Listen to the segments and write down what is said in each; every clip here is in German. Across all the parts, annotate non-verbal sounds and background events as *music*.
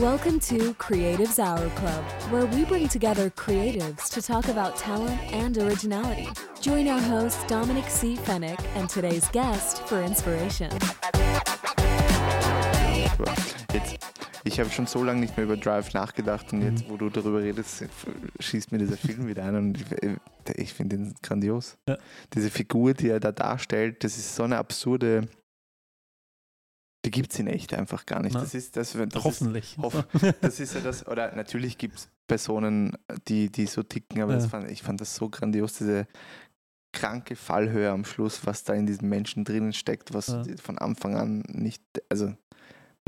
Welcome to Creatives Hour Club, where we bring together creatives to talk about talent and originality. Join our host, Dominic C. Fennick, and today's guest for inspiration. Jetzt, ich habe schon so lange nicht mehr über Drive nachgedacht und jetzt, wo du darüber redest, schießt mir dieser Film wieder ein und ich, ich finde ihn grandios. Ja. Diese Figur, die er da darstellt, das ist so eine absurde, die gibt es in echt einfach gar nicht. Na, das ist das, das Hoffentlich. Ist, hoff, *laughs* das ist ja das, oder natürlich gibt es Personen, die, die so ticken, aber Ja. fand, ich fand das so grandios, diese kranke Fallhöhe am Schluss, was da in diesem Menschen drinnen steckt, was Ja. von Anfang an nicht, also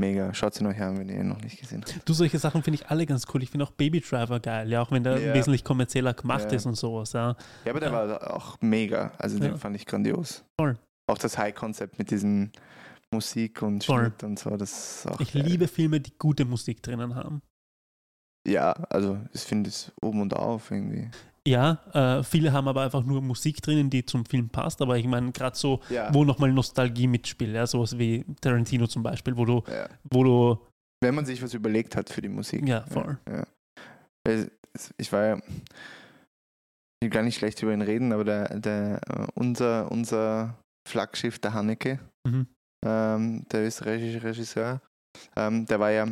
mega. Schaut sie noch her, wenn ihr ihn noch nicht gesehen habt. Du, solche Sachen finde ich alle ganz cool. Ich finde auch Baby Driver geil, ja, auch wenn der Ja. wesentlich kommerzieller gemacht Ja. ist und sowas, ja. Ja, aber der war auch mega. Also den fand ich grandios. Voll. Auch das High-Konzept mit diesem Musik und Voll. Schnitt und so, das Ich geil. liebe Filme, die gute Musik drinnen haben. Ja, also ich finde es oben und auf irgendwie. Ja, äh, viele haben aber einfach nur Musik drinnen, die zum Film passt, aber ich meine, gerade so, Ja. wo nochmal Nostalgie mitspielt, ja, sowas wie Tarantino zum Beispiel, wo du, ja. wo du, Wenn man sich was überlegt hat für die Musik. Ja, voll. Ja. Ich war ja, ich will gar nicht schlecht über ihn reden, aber der, der, äh, unser, unser Flaggschiff, der Hanneke, mhm. Ähm, der österreichische Regisseur, ähm, der war ja,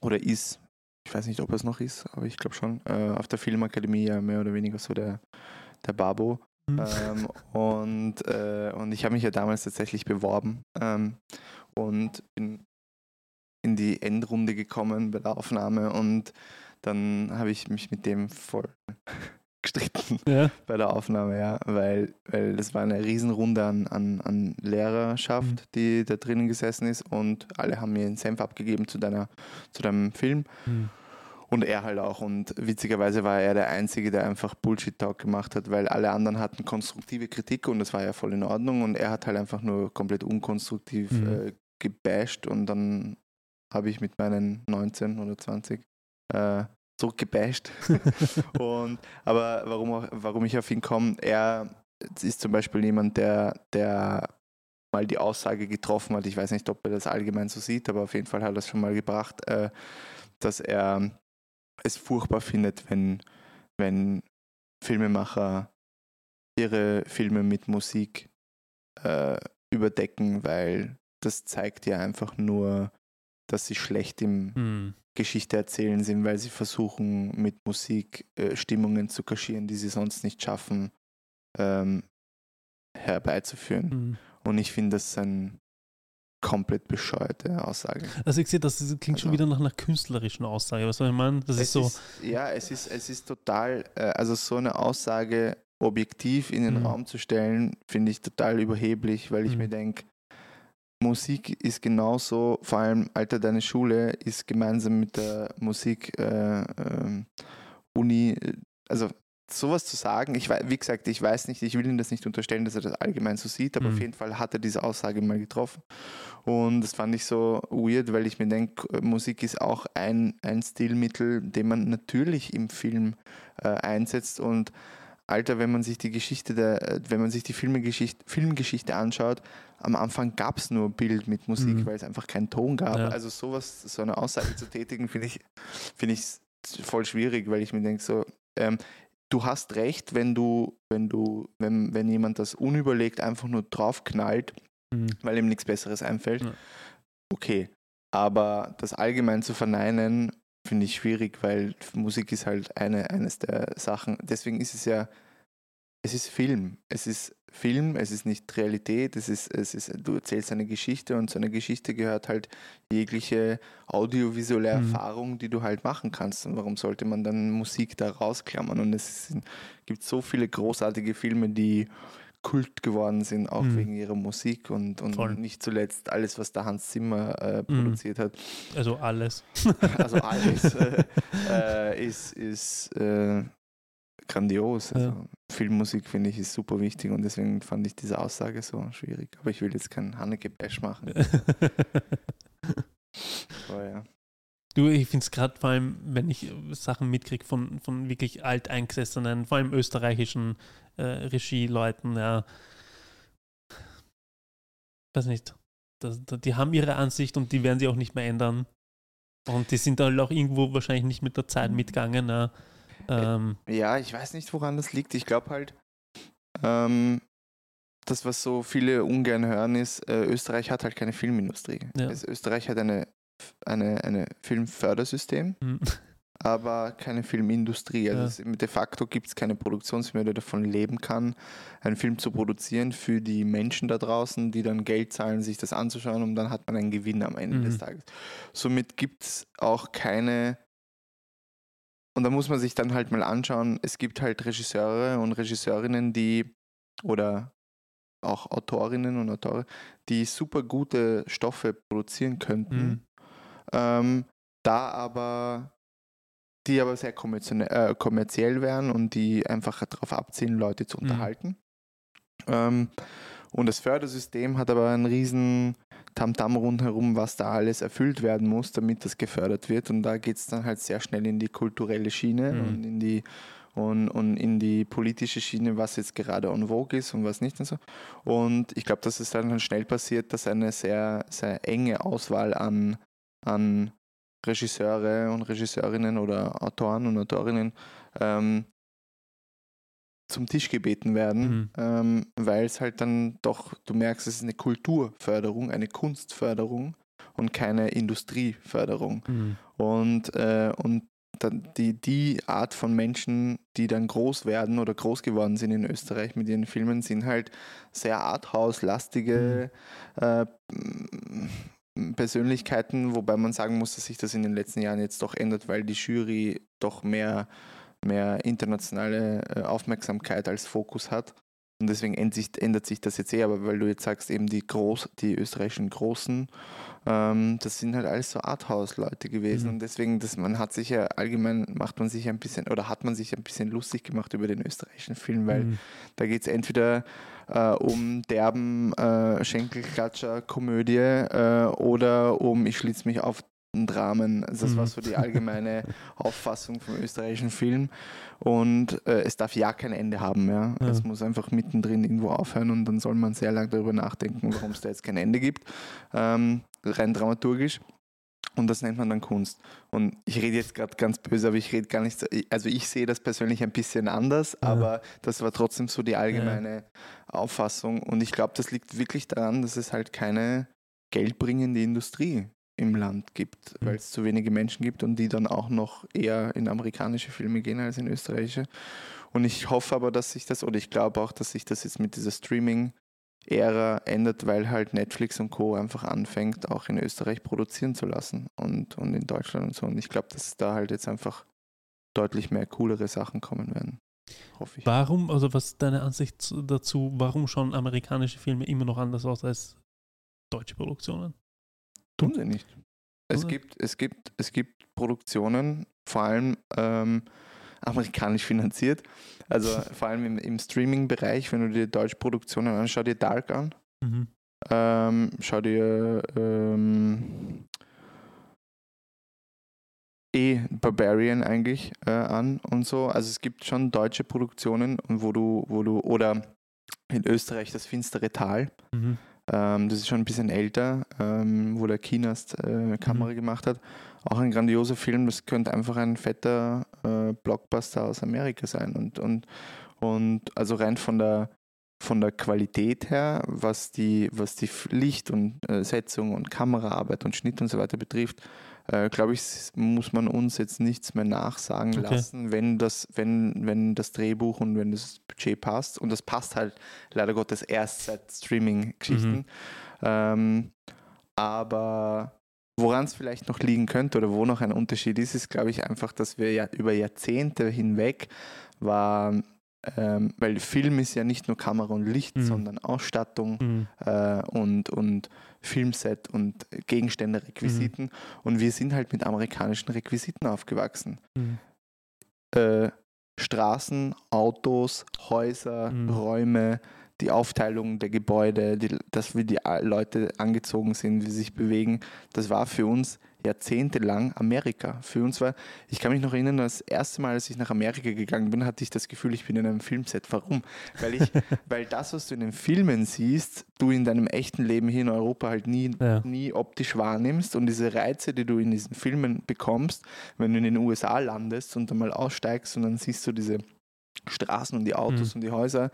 oder ist, ich weiß nicht, ob er es noch ist, aber ich glaube schon, äh, auf der Filmakademie ja mehr oder weniger so der, der Babo. Mhm. Ähm, und, äh, und ich habe mich ja damals tatsächlich beworben ähm, und bin in die Endrunde gekommen bei der Aufnahme und dann habe ich mich mit dem voll gestritten ja, *laughs* bei der Aufnahme, ja, weil, weil das war eine Riesenrunde an, an, an Lehrerschaft, Mhm. die da drinnen gesessen ist und alle haben mir einen Senf abgegeben zu, deiner, zu deinem Film Mhm. und er halt auch und witzigerweise war er der Einzige, der einfach Bullshit-Talk gemacht hat, weil alle anderen hatten konstruktive Kritik und das war ja voll in Ordnung und er hat halt einfach nur komplett unkonstruktiv Mhm. äh, gebasht und dann habe ich mit meinen 19 oder 20 äh, zurückgebasht. *laughs* und, aber warum, warum ich auf ihn komme, er ist zum Beispiel jemand, der, der mal die Aussage getroffen hat, ich weiß nicht, ob er das allgemein so sieht, aber auf jeden Fall hat er das schon mal gebracht, äh, dass er es furchtbar findet, wenn, wenn Filmemacher ihre Filme mit Musik äh, überdecken, weil das zeigt ja einfach nur, dass sie schlecht im Mhm. Geschichte erzählen sind, weil sie versuchen mit Musik äh, Stimmungen zu kaschieren, die sie sonst nicht schaffen, ähm, herbeizuführen. Mhm. Und ich finde das eine komplett bescheuerte Aussage. Also ich sehe, das klingt schon Also- wieder nach einer künstlerischen Aussage. Was soll ich meinen? Das ist so, ist, ja, es ist, es ist total, äh, also so eine Aussage objektiv in den Mhm. Raum zu stellen, finde ich total überheblich, weil ich Mhm. mir denke, Musik ist genauso, vor allem Alter, deine Schule ist gemeinsam mit der Musik äh, ähm, Uni, äh, also sowas zu sagen, ich wie gesagt, ich weiß nicht, ich will ihm das nicht unterstellen, dass er das allgemein so sieht, aber Mhm. auf jeden Fall hat er diese Aussage mal getroffen. Und das fand ich so weird, weil ich mir denke, Musik ist auch ein, ein Stilmittel, den man natürlich im Film äh, einsetzt und Alter, wenn man sich die Geschichte der, äh, wenn man sich die Filmgeschichte, Filmgeschichte anschaut, am Anfang gab es nur Bild mit Musik, Mhm. weil es einfach keinen Ton gab. Ja. Also sowas, so eine Aussage zu tätigen, finde ich, finde ich voll schwierig, weil ich mir denke, so, ähm, du hast recht, wenn du, wenn du, wenn, wenn jemand das unüberlegt einfach nur draufknallt, Mhm. weil ihm nichts Besseres einfällt. Ja. Okay. Aber das allgemein zu verneinen, finde ich schwierig, weil Musik ist halt eine, eines der Sachen. Deswegen ist es ja, es ist Film. Es ist Film, es ist nicht Realität, es ist, es ist, du erzählst eine Geschichte und zu einer Geschichte gehört halt jegliche audiovisuelle Mhm. Erfahrung, die du halt machen kannst. Und warum sollte man dann Musik da rausklammern? Und es sind, gibt so viele großartige Filme, die Kult geworden sind, auch Mhm. wegen ihrer Musik und, und Voll. nicht zuletzt alles, was der Hans Zimmer äh, Mhm. produziert hat. Also alles. *laughs* Also alles äh, *laughs* äh, ist, ist äh, grandios. Also Ja. Filmmusik finde ich ist super wichtig und deswegen fand ich diese Aussage so schwierig. Aber ich will jetzt keinen Hanneke-Bash machen. *laughs* Aber ja. Du, ich finde es gerade vor allem, wenn ich Sachen mitkriege von, von wirklich alteingesessenen, vor allem österreichischen äh, Regieleuten, ja. Weiß nicht. Das, das, die haben ihre Ansicht und die werden sie auch nicht mehr ändern. Und die sind halt auch irgendwo wahrscheinlich nicht mit der Zeit mitgegangen. Ne? Ähm, Ja, ich weiß nicht, woran das liegt. Ich glaube halt, ähm, das, was so viele ungern hören, ist, äh, Österreich hat halt keine Filmindustrie. Ja. Also Österreich hat eine, eine, eine Filmfördersystem, hm, aber keine Filmindustrie. Also Ja. de facto gibt es keine Produktionsfirma, die davon leben kann, einen Film zu produzieren für die Menschen da draußen, die dann Geld zahlen, sich das anzuschauen und dann hat man einen Gewinn am Ende Mhm. des Tages. Somit gibt es auch keine und da muss man sich dann halt mal anschauen, es gibt halt Regisseure und Regisseurinnen, die oder auch Autorinnen und Autoren, die super gute Stoffe produzieren könnten, hm, ähm, da aber die aber sehr kommerziell, äh, kommerziell wären und die einfach darauf abzielen, Leute zu Mhm. unterhalten. Ähm, und das Fördersystem hat aber einen riesen Tamtam rundherum, was da alles erfüllt werden muss, damit das gefördert wird. Und da geht es dann halt sehr schnell in die kulturelle Schiene Mhm. und in die und, und in die politische Schiene, was jetzt gerade en vogue ist und was nicht und so. Und ich glaube, dass es dann schnell passiert, dass eine sehr, sehr enge Auswahl an, an Regisseure und Regisseurinnen oder Autoren und Autorinnen ähm, zum Tisch gebeten werden, Mhm. ähm, weil es halt dann doch, du merkst, es ist eine Kulturförderung, eine Kunstförderung und keine Industrieförderung. hm, Und, äh, und die, die Art von Menschen, die dann groß werden oder groß geworden sind in Österreich mit ihren Filmen, sind halt sehr arthouse-lastige äh, m- Persönlichkeiten, wobei man sagen muss, dass sich das in den letzten Jahren jetzt doch ändert, weil die Jury doch mehr, mehr internationale äh, Aufmerksamkeit als Fokus hat. Und deswegen ändert sich, das jetzt eh, aber weil du jetzt sagst, eben die, Groß, die österreichischen Großen, ähm, das sind halt alles so Arthouse-Leute gewesen. Mhm. Und deswegen, das, man hat sich ja allgemein, macht man sich ein bisschen, oder hat man sich ein bisschen lustig gemacht über den österreichischen Film, weil hm, da geht es entweder äh, um derben äh, Schenkelklatscher-Komödie äh, oder um Ich schlitz mich auf Dramen. Also das war Mhm. so die allgemeine *laughs* Auffassung vom österreichischen Film. Und äh, es darf ja kein Ende haben. Ja? Ja. Es muss einfach mittendrin irgendwo aufhören und dann soll man sehr lange darüber nachdenken, warum es da jetzt kein Ende gibt. Ähm, rein dramaturgisch. Und das nennt man dann Kunst. Und ich rede jetzt gerade ganz böse, aber ich rede gar nicht so. Also ich sehe das persönlich ein bisschen anders, Ja. aber das war trotzdem so die allgemeine Auffassung. Und ich glaube, das liegt wirklich daran, dass es halt keine geldbringende Industrie im Land gibt, Mhm. weil es zu wenige Menschen gibt und die dann auch noch eher in amerikanische Filme gehen als in österreichische. Und ich hoffe aber, dass sich das, oder ich glaube auch, dass sich das jetzt mit dieser Streaming-Ära ändert, weil halt Netflix und Co. einfach anfängt, auch in Österreich produzieren zu lassen und, und in Deutschland und so. Und ich glaube, dass da halt jetzt einfach deutlich mehr coolere Sachen kommen werden. Hoffe ich. Warum, also was ist deine Ansicht zu- dazu, warum schauen amerikanische Filme immer noch anders aus als deutsche Produktionen? Tun sie nicht. Es gibt, es gibt, es gibt Produktionen, vor allem ähm, amerikanisch finanziert. Also *laughs* vor allem im, im Streaming-Bereich, wenn du dir deutsche Produktionen anschaust, schau dir Dark an. Mhm. Ähm, schau dir ähm, eh Barbarian eigentlich äh, an und so. Also es gibt schon deutsche Produktionen, wo du, wo du, oder in Österreich das finstere Tal. Mhm. Ähm, das ist schon ein bisschen älter, ähm, wo der Kinast äh, Kamera gemacht hat. Auch ein grandioser Film, das könnte einfach ein fetter äh, Blockbuster aus Amerika sein. Und, und, und also rein von der, von der Qualität her, was die, was die Licht und äh, Setzung und Kameraarbeit und Schnitt und so weiter betrifft, äh, glaube ich, muss man uns jetzt nichts mehr nachsagen Okay. lassen, wenn das, wenn, wenn das Drehbuch und wenn das Budget passt. Und das passt halt leider Gottes erst seit Streaming-Geschichten. Ähm, aber woran es vielleicht noch liegen könnte oder wo noch ein Unterschied ist, ist, glaube ich, einfach, dass wir ja über Jahrzehnte hinweg war, ähm, weil Film ist ja nicht nur Kamera und Licht, Mhm. sondern Ausstattung Mhm. äh, und, und Filmset und Gegenstände, Requisiten. Und wir sind halt mit amerikanischen Requisiten aufgewachsen. Mhm. Äh, Straßen, Autos, Häuser, Mhm. Räume, die Aufteilung der Gebäude, die, dass wie die A- Leute angezogen sind, wie sie sich bewegen, das war für uns jahrzehntelang Amerika. Für uns war, ich kann mich noch erinnern, das erste Mal, als ich nach Amerika gegangen bin, hatte ich das Gefühl, ich bin in einem Filmset. Warum? Weil, ich, *laughs* weil das, was du in den Filmen siehst, du in deinem echten Leben hier in Europa halt nie, Ja. nie optisch wahrnimmst und diese Reize, die du in diesen Filmen bekommst, wenn du in den USA landest und dann mal aussteigst und dann siehst du diese Straßen und die Autos Mhm. und die Häuser,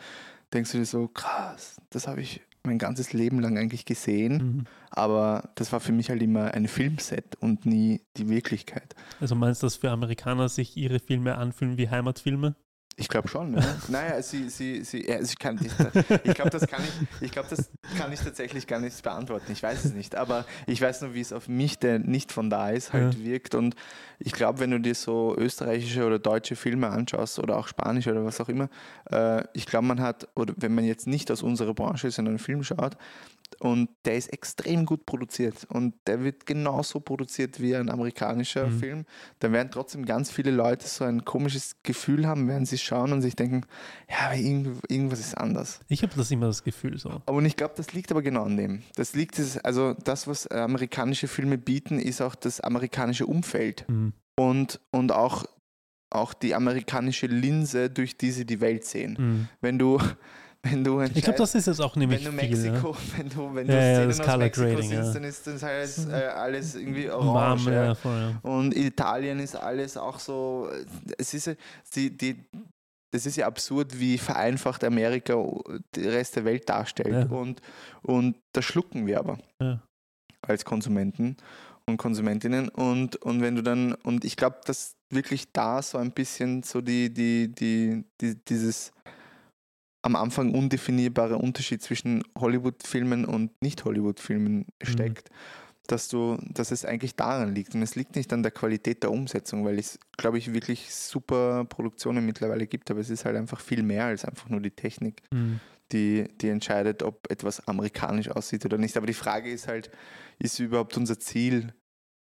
denkst du dir so, krass, das habe ich mein ganzes Leben lang eigentlich gesehen, Mhm. aber das war für mich halt immer ein Filmset und nie die Wirklichkeit. Also meinst du, dass für Amerikaner sich ihre Filme anfühlen wie Heimatfilme? Ich glaube *laughs* schon, ja. naja, sie, sie, sie, ja, sie kann, ich, ich glaube, das kann ich, ich glaube, das kann ich tatsächlich gar nicht beantworten. Ich weiß es nicht, aber ich weiß nur, wie es auf mich, der nicht von da ist, halt Ja. wirkt. Und ich glaube, wenn du dir so österreichische oder deutsche Filme anschaust oder auch spanische oder was auch immer, äh, ich glaube, man hat, oder wenn man jetzt nicht aus unserer Branche ist, sondern einen Film schaut, und der ist extrem gut produziert und der wird genauso produziert wie ein amerikanischer Mhm. Film. Da werden trotzdem ganz viele Leute so ein komisches Gefühl haben, während sie schauen und sich denken, ja, aber irgend, irgendwas ist anders. Ich habe das immer das Gefühl so. Und ich glaube, das liegt aber genau an dem. Das liegt, also das, was amerikanische Filme bieten, ist auch das amerikanische Umfeld Mhm. und, und auch, auch die amerikanische Linse, durch die sie die Welt sehen. Mhm. Wenn du, wenn du Ich glaube, das ist jetzt auch nämlich wenn du viel. Ja. Mexiko, wenn du, wenn Ja, du ja, Szenen das aus Mexiko Grading, siehst, ja. dann ist das alles, äh, alles irgendwie Warm, orange. ja, ja. voll, ja. Und Italien ist alles auch so, es ist ja, die, die, das ist ja absurd, wie vereinfacht Amerika den Rest der Welt darstellt. Ja. Und, und das schlucken wir aber Ja. als Konsumenten und Konsumentinnen. Und, und wenn du dann, und ich glaube, dass wirklich da so ein bisschen so die, die, die, die dieses am Anfang undefinierbare Unterschied zwischen Hollywood-Filmen und Nicht-Hollywood-Filmen steckt, dass du, dass es eigentlich daran liegt. Und es liegt nicht an der Qualität der Umsetzung, weil es, glaube ich, wirklich super Produktionen mittlerweile gibt, aber es ist halt einfach viel mehr als einfach nur die Technik Mhm. die, die entscheidet, ob etwas amerikanisch aussieht oder nicht. Aber die Frage ist halt, ist überhaupt unser Ziel,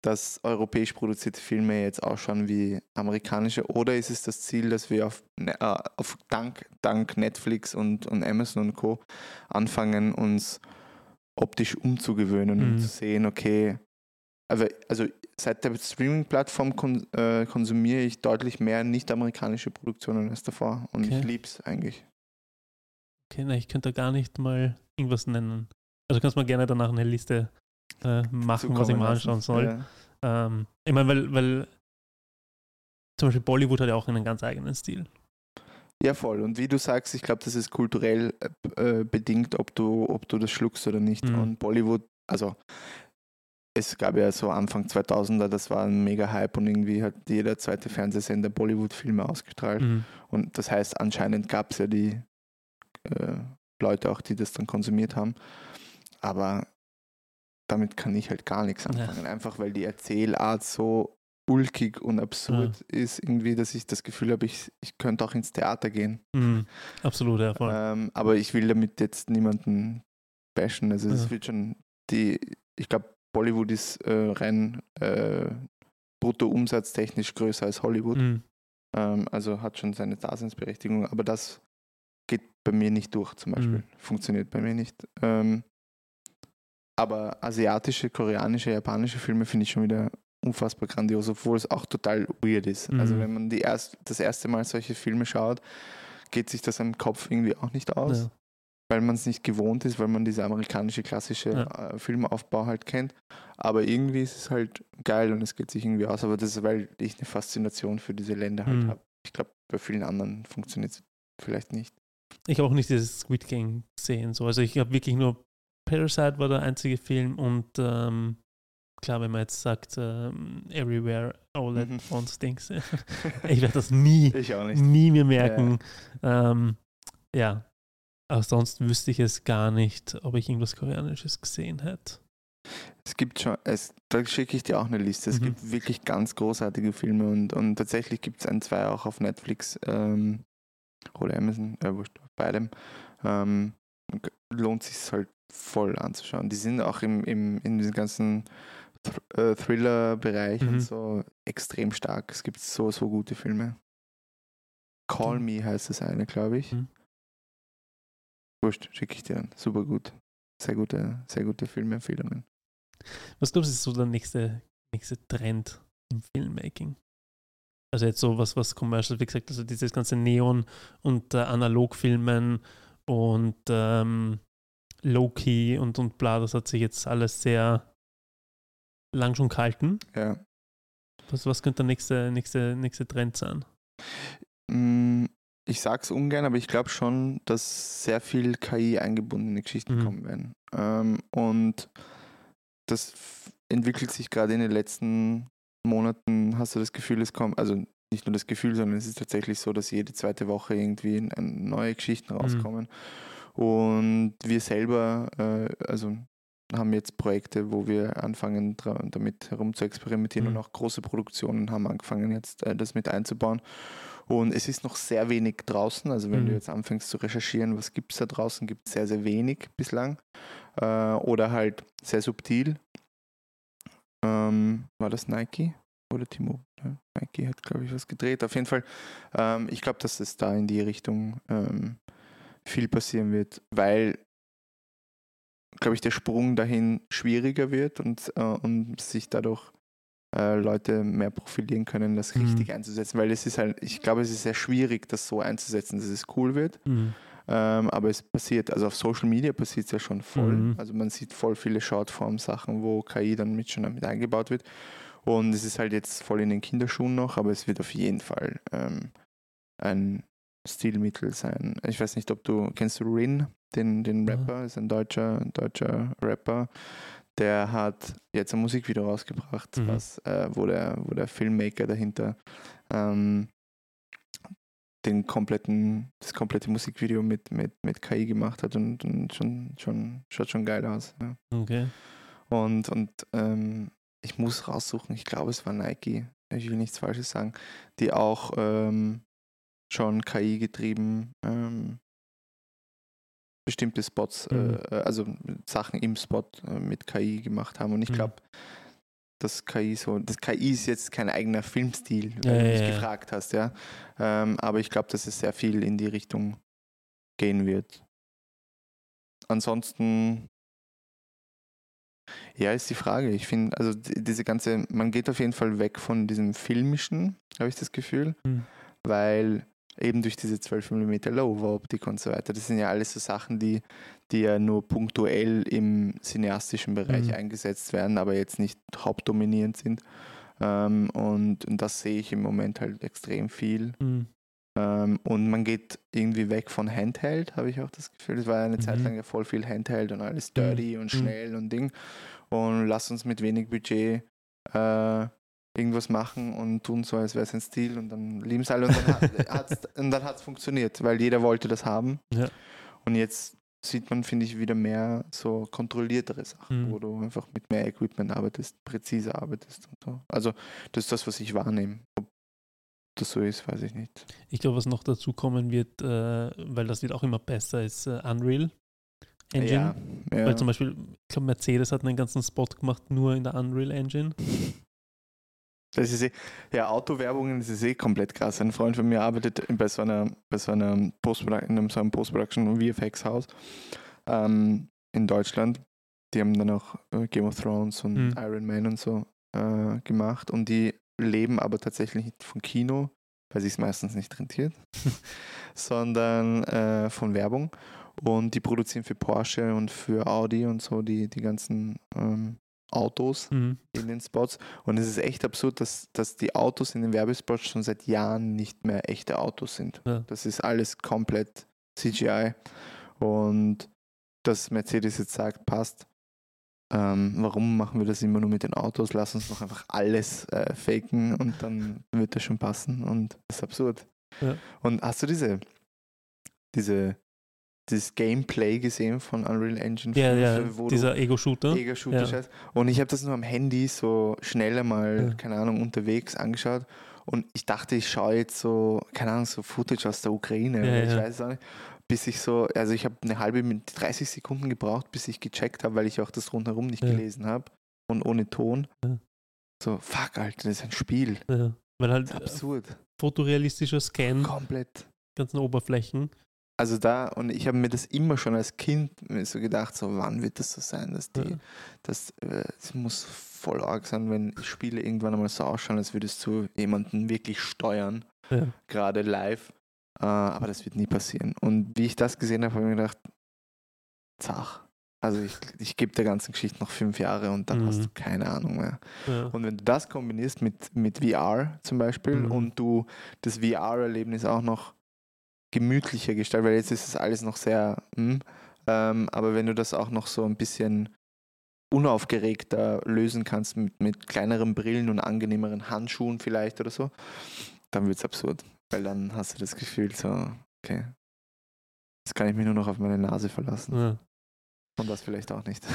dass europäisch produzierte Filme jetzt ausschauen wie amerikanische oder ist es das Ziel, dass wir auf, ne- äh, auf dank, dank Netflix und, und Amazon und Co. anfangen, uns optisch umzugewöhnen Mhm. und zu sehen, okay, also, also seit der Streaming-Plattform äh, konsumiere ich deutlich mehr nicht-amerikanische Produktionen als davor und Okay. ich liebe es eigentlich. Okay, na, ich könnte gar nicht mal irgendwas nennen. Also kannst mal gerne danach eine Liste äh, machen, was ich lassen. anschauen soll. Ja. Ähm, ich meine, weil, weil zum Beispiel Bollywood hat ja auch einen ganz eigenen Stil. Ja, voll. Und wie du sagst, ich glaube, das ist kulturell äh, bedingt, ob du, ob du das schluckst oder nicht. Mhm. Und Bollywood, also es gab ja so Anfang 2000er, das war ein mega Hype und irgendwie hat jeder zweite Fernsehsender Bollywood-Filme ausgestrahlt. Mhm. Und das heißt, anscheinend gab es ja die äh, Leute auch, die das dann konsumiert haben. Aber damit kann ich halt gar nichts Ja. anfangen. Einfach weil die Erzählart so ulkig und absurd ist, irgendwie, dass ich das Gefühl habe, ich, ich könnte auch ins Theater gehen. Mhm. Absolut, ja, voll. Ähm, aber ich will damit jetzt niemanden bashen. Also es Ja. wird schon die, ich glaube, Bollywood ist äh, rein äh, bruttoumsatztechnisch größer als Hollywood. Mhm. Ähm, also hat schon seine Daseinsberechtigung, aber das geht bei mir nicht durch zum Beispiel. Mhm. Funktioniert bei mir nicht. Ähm, aber asiatische, koreanische, japanische Filme finde ich schon wieder unfassbar grandios, obwohl es auch total weird ist. Also Mhm. wenn man die erst, das erste Mal solche Filme schaut, geht sich das im Kopf irgendwie auch nicht aus, Ja. weil man es nicht gewohnt ist, weil man diese amerikanische klassische Ja. äh, Filmaufbau halt kennt. Aber irgendwie ist es halt geil und es geht sich irgendwie aus. Aber das ist, weil ich eine Faszination für diese Länder halt Mhm. habe. Ich glaube, bei vielen anderen funktioniert es vielleicht nicht. Ich habe auch nicht dieses Squid Game gesehen. So. Also ich habe wirklich nur Parasite war der einzige Film und ähm, klar, wenn man jetzt sagt, ähm, Everywhere All at Mhm. Once Things, *laughs* *laughs* ich werde das nie, nie mehr merken. Ähm, ja, aber sonst wüsste ich es gar nicht, ob ich irgendwas Koreanisches gesehen hätte. Es gibt schon, es, da schicke ich dir auch eine Liste. Es Mhm. gibt wirklich ganz großartige Filme und, und tatsächlich gibt es ein, zwei auch auf Netflix ähm, oder Amazon, äh, wurscht, beidem. Ähm, lohnt sich halt voll anzuschauen. Die sind auch im, im, in diesem ganzen Thr äh, Thriller-Bereich Mhm. und so extrem stark. Es gibt so, so gute Filme. Call. Me heißt das eine, glaube ich. Mhm. Wurscht, schicke ich dir dann. Super gut. Sehr gute, sehr gute Filmempfehlungen. Was glaubst du, ist so der nächste nächste Trend im Filmmaking? Also jetzt so was, was Commercial, wie gesagt, also dieses ganze Neon und äh, Analogfilmen und ähm, Low-Key und, und bla, das hat sich jetzt alles sehr lang schon gehalten. Ja. Was, was könnte der nächste, nächste, nächste Trend sein? Mm, Ich sag's ungern, aber ich glaube schon, dass sehr viel KI eingebundene Geschichten Mhm. kommen werden. Ähm, und das entwickelt sich gerade in den letzten Monaten, hast du das Gefühl, es kommt, also nicht nur das Gefühl, sondern es ist tatsächlich so, dass jede zweite Woche irgendwie neue Geschichten rauskommen. Und wir selber, äh, also haben jetzt Projekte, wo wir anfangen, damit herum zu experimentieren Mhm. und auch große Produktionen haben angefangen, jetzt äh, das mit einzubauen. Und es ist noch sehr wenig draußen. Also wenn Mhm. du jetzt anfängst zu recherchieren, was gibt es da draußen, gibt es sehr, sehr wenig bislang. Äh, oder halt sehr subtil. Ähm, war das Nike oder Timo? Ja, Nike hat, glaube ich, was gedreht. Auf jeden Fall, ähm, ich glaube, dass es da in die Richtung ähm, viel passieren wird, weil, glaube ich, der Sprung dahin schwieriger wird und, äh, und sich dadurch äh, Leute mehr profilieren können, das Mhm. richtig einzusetzen, weil es ist halt, ich glaube, es ist sehr schwierig, das so einzusetzen, dass es cool wird, Mhm. ähm, aber es passiert, also auf Social Media passiert es ja schon voll, Mhm. also man sieht voll viele Shortform-Sachen, wo KI dann mit schon mit eingebaut wird und es ist halt jetzt voll in den Kinderschuhen noch, aber es wird auf jeden Fall ähm, ein Stilmittel sein. Ich weiß nicht, ob du, kennst du Rin, den, den Ja. Rapper, ist ein deutscher, deutscher Rapper, der hat jetzt ein Musikvideo rausgebracht, Mhm. was, äh, wo, der, wo der Filmmaker dahinter ähm, den kompletten, das komplette Musikvideo mit, mit, mit KI gemacht hat und, und schon, schon, schaut schon geil aus. Ja. Okay. Und, und ähm, ich muss raussuchen, ich glaube, es war Nike, ich will nichts Falsches sagen, die auch ähm, schon KI getrieben ähm, bestimmte Spots, Mhm. äh, also Sachen im Spot äh, mit KI gemacht haben. Und ich Mhm. glaube, dass KI so, das KI ist jetzt kein eigener Filmstil, Ja, wenn du ja, mich ja. gefragt hast, ja. Ähm, aber ich glaube, dass es sehr viel in die Richtung gehen wird. Ansonsten, ja, ist die Frage. Ich finde, also die- diese ganze, man geht auf jeden Fall weg von diesem filmischen, habe ich das Gefühl, Mhm. weil eben durch diese 12 mm Low-Optik und so weiter, das sind ja alles so Sachen, die, die ja nur punktuell im cineastischen Bereich Mhm. eingesetzt werden, aber jetzt nicht hauptdominierend sind. Ähm, und, und das sehe ich im Moment halt extrem viel. Mhm. Ähm, und man geht irgendwie weg von Handheld, habe ich auch das Gefühl. Es war ja eine Zeit Mhm. lang ja voll viel Handheld und alles dirty und schnell und Ding. Und lass uns mit wenig Budget äh, irgendwas machen und tun so, als wäre es ein Stil und dann lieben es alle und dann hat *laughs* es funktioniert, weil jeder wollte das haben. Ja. Und jetzt sieht man, finde ich, wieder mehr so kontrolliertere Sachen, Mhm. wo du einfach mit mehr Equipment arbeitest, präziser arbeitest und so. Also das ist das, was ich wahrnehme. Ob das so ist, weiß ich nicht. Ich glaube, was noch dazu kommen wird, äh, weil das wird auch immer besser, ist äh, Unreal Engine. Ja, ja. Weil zum Beispiel, ich glaube, Mercedes hat einen ganzen Spot gemacht, nur in der Unreal Engine. *laughs* Das ist eh, ja, Autowerbungen, das ist eh komplett krass. Ein Freund von mir arbeitet bei so einer, bei so einer Post in einem, so einem Post-Production- und VFX-Haus ähm, in Deutschland. Die haben dann auch äh, Game of Thrones und Mhm. Iron Man und so äh, gemacht und die leben aber tatsächlich nicht von Kino, weil sich es meistens nicht rentiert, *laughs* sondern äh, von Werbung. Und die produzieren für Porsche und für Audi und so die, die ganzen ähm, Autos Mhm. in den Spots. Und es ist echt absurd, dass, dass die Autos in den Werbespots schon seit Jahren nicht mehr echte Autos sind. Ja. Das ist alles komplett CGI. Und dass Mercedes jetzt sagt, passt. Ähm, warum machen wir das immer nur mit den Autos? Lass uns doch einfach alles äh, faken und dann wird das schon passen. Und das ist absurd. Ja. Und hast du diese, diese, dieses Gameplay gesehen von Unreal Engine Ja, 5, ja, wo du dieser Ego-Shooter. Mega-Shooter Ja. Und ich habe das nur am Handy so schnell einmal, Ja. keine Ahnung, unterwegs angeschaut. Und ich dachte, ich schaue jetzt so, keine Ahnung, so Footage aus der Ukraine. Ja, ich ja. weiß es auch nicht. Bis ich so, also ich habe eine halbe Minute, 30 Sekunden gebraucht, bis ich gecheckt habe, weil ich auch das rundherum nicht Ja. gelesen habe. Und ohne Ton. Ja. So, fuck, Alter, das ist ein Spiel. Ja. Weil halt äh, Absurd. fotorealistischer Scan, Komplett. ganzen Oberflächen. also da, und ich habe mir das immer schon als Kind so gedacht, so wann wird das so sein, dass die, Ja. das, äh, es muss voll arg sein, wenn Spiele irgendwann einmal so ausschauen, als würdest du jemanden wirklich steuern, Ja. gerade live. Äh, aber das wird nie passieren. Und wie ich das gesehen habe, habe ich mir gedacht, zach. Also ich, ich gebe der ganzen Geschichte noch fünf Jahre und dann hast Mhm. du keine Ahnung mehr. Ja. Und wenn du das kombinierst mit, mit VR zum Beispiel Mhm. und du das VR-Erlebnis auch noch gemütlicher gestaltest, weil jetzt ist es alles noch sehr, hm, ähm, aber wenn du das auch noch so ein bisschen unaufgeregter lösen kannst mit, mit kleineren Brillen und angenehmeren Handschuhen vielleicht oder so, dann wird es absurd. Weil dann hast du das Gefühl so, okay, jetzt kann ich mich nur noch auf meine Nase verlassen. Ja. Und das vielleicht auch nicht.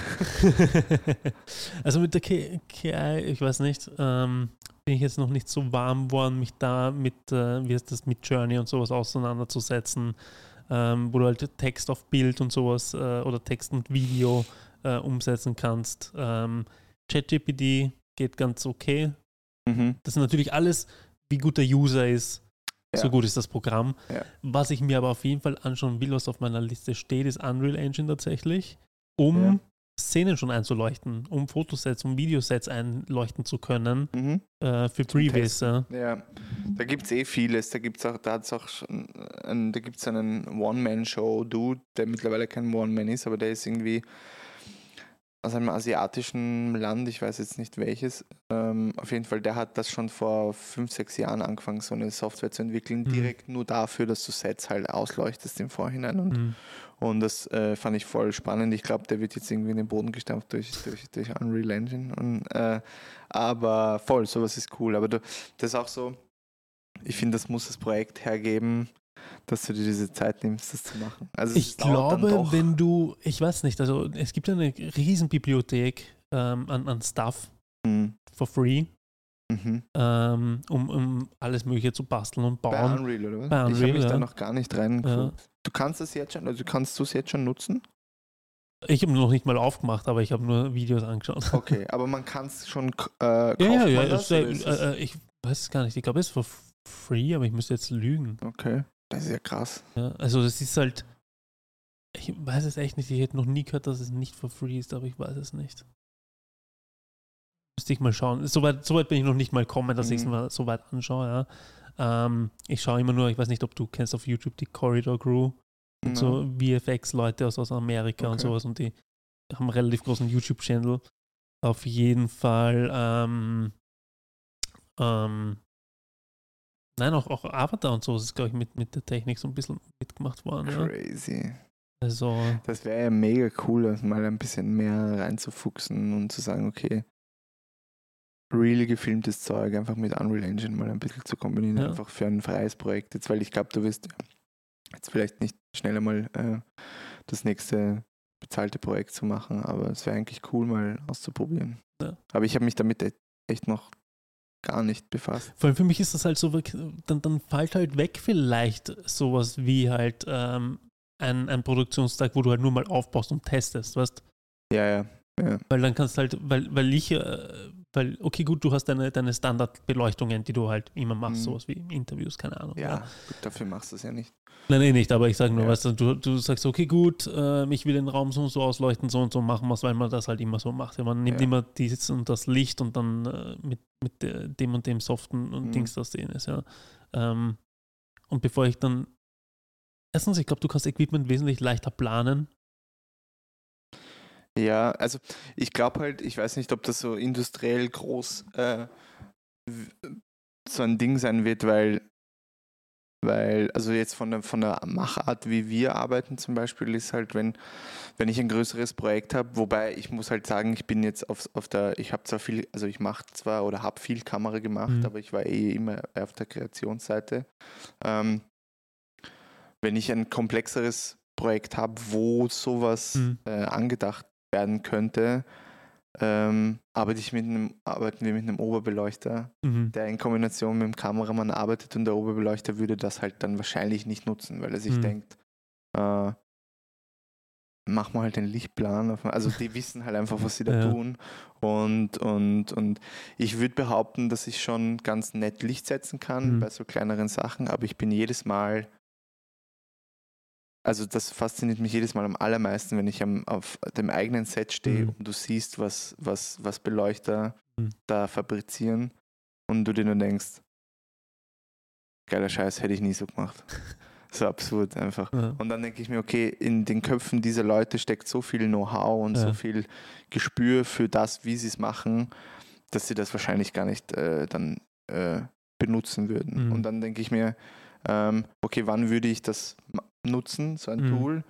*laughs* also mit der KI, ich weiß nicht, ähm, bin ich jetzt noch nicht so warm worden, mich da mit, äh, wie heißt das, mit Journey und sowas auseinanderzusetzen, ähm, wo du halt Text auf Bild und sowas äh, oder Text und Video äh, umsetzen kannst. Ähm, ChatGPT geht ganz okay. Mhm. Das ist natürlich alles, wie gut der User ist, so Ja. gut ist das Programm. Ja. Was ich mir aber auf jeden Fall anschauen will, was auf meiner Liste steht, ist Unreal Engine tatsächlich, um Ja. Szenen schon einzuleuchten, um Fotosets, um Videosets einleuchten zu können Mhm. äh, für Zum Previous. Ja. Ja, da gibt es eh vieles. Da gibt es auch, da hat's auch schon, einen, da gibt's einen One-Man-Show-Dude, der mittlerweile kein One-Man ist, aber der ist irgendwie aus einem asiatischen Land, ich weiß jetzt nicht welches. Ähm, auf jeden Fall, der hat das schon vor fünf, sechs Jahren angefangen, so eine Software zu entwickeln, Mhm. direkt nur dafür, dass du Sets halt ausleuchtest im Vorhinein. Und, Mhm. und das äh, fand ich voll spannend. Ich glaube, der wird jetzt irgendwie in den Boden gestampft durch, durch, durch Unreal Engine. Und, äh, aber voll, sowas ist cool. Aber du, das ist auch so, ich finde, das muss das Projekt hergeben, dass du dir diese Zeit nimmst, das zu machen. Also es Ich glaube, wenn du, ich weiß nicht, also es gibt ja eine riesen Bibliothek ähm, an, an Stuff Mhm. for free, Mhm. ähm, um, um alles Mögliche zu basteln und Bei bauen. Unreal, oder was? Bei ich habe Unreal, mich da ja. noch gar nicht reingeguckt. Du kannst das jetzt schon, also kannst du es jetzt schon nutzen? Ich habe noch nicht mal aufgemacht, aber ich habe nur Videos angeschaut. Okay, *laughs* aber man kann es schon äh, Ja, ja, ja. das, es, äh, es- äh, ich weiß es gar nicht. Ich glaube, es ist for free, aber ich müsste jetzt lügen. Okay, das ist ja krass. Ja, also das ist halt. Ich weiß es echt nicht. Ich hätte noch nie gehört, dass es nicht for free ist, aber ich weiß es nicht. Müsste ich mal schauen. Soweit so weit bin ich noch nicht mal gekommen, dass ich es Mhm. mal so weit anschaue. Ja. Ähm, ich schaue immer nur, ich weiß nicht, ob du kennst auf YouTube die Corridor Crew. Und so VFX-Leute aus, aus Amerika und Okay. sowas und die haben einen relativ großen YouTube-Channel. Auf jeden Fall, ähm, ähm, nein, auch, auch Avatar und so ist, glaube ich, mit, mit der Technik so ein bisschen mitgemacht worden. Ja. Crazy. Also, Das wäre ja mega cool, das mal ein bisschen mehr reinzufuchsen und zu sagen, okay, real gefilmtes Zeug einfach mit Unreal Engine mal ein bisschen zu kombinieren, Ja. einfach für ein freies Projekt. Jetzt, weil ich glaube, du wirst jetzt vielleicht nicht schnell einmal äh, das nächste bezahlte Projekt zu machen, aber es wäre eigentlich cool, mal auszuprobieren. Ja. Aber ich habe mich damit e- echt noch gar nicht befasst. vor allem für mich ist das halt so, dann, dann fällt halt weg vielleicht sowas wie halt ähm, ein, ein Produktionstag, wo du halt nur mal aufbaust und testest, weißt Ja, ja, ja. Weil dann kannst halt, weil, weil ich, äh, weil, okay, gut, du hast deine, deine Standardbeleuchtungen, die du halt immer machst, Mhm. sowas wie Interviews, keine Ahnung. Ja, gut, dafür machst du es ja nicht. Nein, nein, nicht, aber ich sage nur, Ja. weißt du, du, du sagst, okay, gut, äh, ich will den Raum so und so ausleuchten, so und so machen wir es, weil man das halt immer so macht. Ja, man nimmt Ja. immer dieses und das Licht und dann äh, mit, mit der, dem und dem Soften und Mhm. Dings das sehen ist, ja. Ähm, und bevor ich dann, erstens, ich glaube, du kannst Equipment wesentlich leichter planen. Ja, also ich glaube halt, ich weiß nicht, ob das so industriell groß äh, so ein Ding sein wird, weil, weil, also jetzt von der, von der Machart, wie wir arbeiten zum Beispiel, ist halt, wenn, wenn ich ein größeres Projekt habe, wobei ich muss halt sagen, ich bin jetzt auf, auf der, ich habe zwar viel, also ich mache zwar oder habe viel Kamera gemacht, Mhm. aber ich war eh immer auf der Kreationsseite. Ähm, wenn ich ein komplexeres Projekt habe, wo sowas Mhm. äh, angedacht werden könnte, ähm, arbeite ich mit einem, arbeiten wir mit einem Oberbeleuchter, Mhm. der in Kombination mit dem Kameramann arbeitet und der Oberbeleuchter würde das halt dann wahrscheinlich nicht nutzen, weil er sich Mhm. denkt, äh, mach mal halt den Lichtplan. Also die *laughs* wissen halt einfach, was sie da Ja. tun. Und, und, und ich würde behaupten, dass ich schon ganz nett Licht setzen kann Mhm. bei so kleineren Sachen, aber ich bin jedes Mal also das fasziniert mich jedes Mal am allermeisten, wenn ich am, auf dem eigenen Set stehe Mhm. und du siehst, was, was, was Beleuchter Mhm. da fabrizieren und du dir nur denkst, geiler Scheiß, hätte ich nie so gemacht. *laughs* so absurd einfach. Ja. Und dann denke ich mir, okay, in den Köpfen dieser Leute steckt so viel Know-how und Ja. so viel Gespür für das, wie sie es machen, dass sie das wahrscheinlich gar nicht äh, dann äh, benutzen würden. Mhm. Und dann denke ich mir, ähm, okay, wann würde ich das nutzen, so ein Mhm. Tool,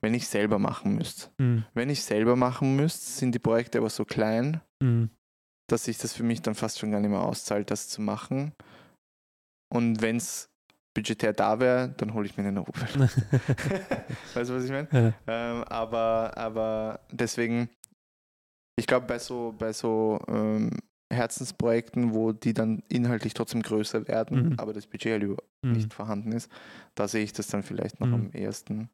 wenn ich selber machen müsste? Mhm. Wenn ich selber machen müsste, sind die Projekte aber so klein, Mhm. dass sich das für mich dann fast schon gar nicht mehr auszahlt, das zu machen. Und wenn es budgetär da wäre, dann hole ich mir eine Opel. *laughs* *laughs* weißt du, was ich meine? ja. Ähm, aber, aber deswegen, ich glaube, bei so, bei so ähm, Herzensprojekten, wo die dann inhaltlich trotzdem größer werden, Mhm. aber das Budget halt Mhm. nicht vorhanden ist, da sehe ich das dann vielleicht noch Mhm. am ehesten.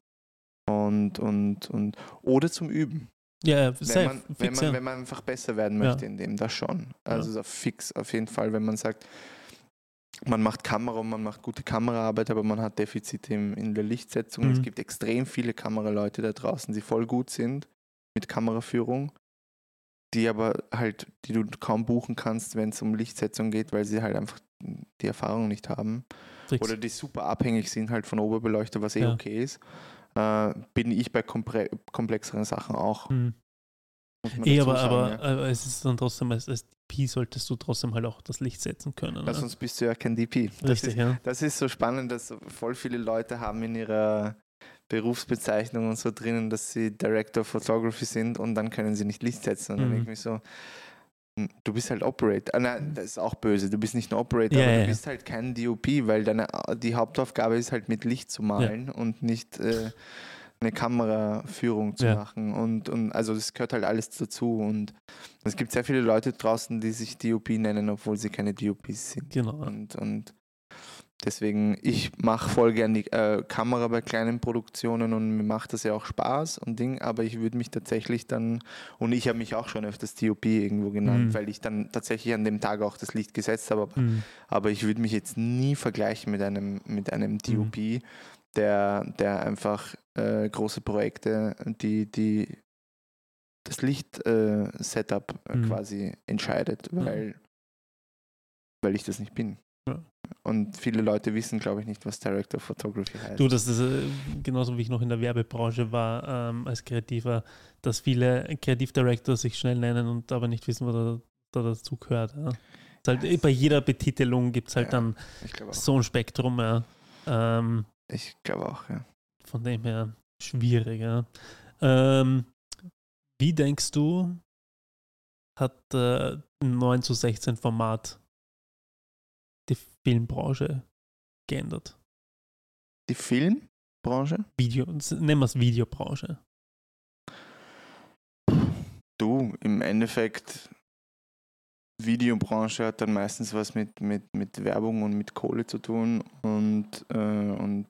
Und, und, und, oder zum Üben. Ja, ja, Wenn man, wenn, man, ja. wenn man einfach besser werden Ja. möchte in dem, das schon. Also so fix auf jeden Fall, wenn man sagt, man macht Kamera und man macht gute Kameraarbeit, aber man hat Defizite in der Lichtsetzung. Es Mhm. gibt extrem viele Kameraleute da draußen, die voll gut sind mit Kameraführung, die aber halt, die du kaum buchen kannst, wenn es um Lichtsetzung geht, weil sie halt einfach die Erfahrung nicht haben. Fix. Oder die super abhängig sind halt von Oberbeleuchter, was eh Ja. okay ist. Äh, bin ich bei komple komplexeren Sachen auch. Mhm. Eh, aber, sagen, aber, ja. aber es ist dann trotzdem, als, als DP solltest du trotzdem halt auch das Licht setzen können. Ja, ne? sonst bist du ja kein DP. Das Richtig, ist, ja. das ist so spannend, dass voll viele Leute haben in ihrer Berufsbezeichnung und so drinnen, dass sie Director of Photography sind und dann können sie nicht Licht setzen. Und dann Mhm. denke ich mir so, hm, du bist halt Operator. Ah, nein, das ist auch böse. Du bist nicht ein Operator, Ja, aber ja, du ja. bist halt kein DOP, weil deine, die Hauptaufgabe ist halt mit Licht zu malen und nicht äh, eine Kameraführung zu Ja. machen. Und, und also das gehört halt alles dazu. Und es gibt sehr viele Leute draußen, die sich DOP nennen, obwohl sie keine DOPs sind. Genau. Und, und deswegen, ich mache voll gern die äh, Kamera bei kleinen Produktionen und mir macht das ja auch Spaß und Ding, aber ich würde mich tatsächlich dann, und ich habe mich auch schon öfters DOP irgendwo genannt, Mhm. weil ich dann tatsächlich an dem Tag auch das Licht gesetzt habe, aber, Mhm. aber ich würde mich jetzt nie vergleichen mit einem, mit einem Mhm. DOP, der, der einfach äh, große Projekte, die, die das Licht-Setup äh, Mhm. quasi entscheidet, weil, weil ich das nicht bin. Ja. Und viele Leute wissen, glaube ich, nicht, was Director of Photography heißt. Du, das ist äh, genauso wie ich noch in der Werbebranche war ähm, als Kreativer, dass viele Kreativdirektor sich schnell nennen und aber nicht wissen, was da, da dazu gehört. Ja. Halt, bei jeder Betitelung gibt es halt Ja. dann so ein Spektrum. Ja. Ähm, Ich glaube auch, ja. von dem her schwierig. Ja. Ähm, wie denkst du, hat äh, ein 9 zu 16 Format Filmbranche geändert? Die Filmbranche? Video, nennen wir es Videobranche. Du, im Endeffekt, Videobranche hat dann meistens was mit, mit, mit Werbung und mit Kohle zu tun und, äh, und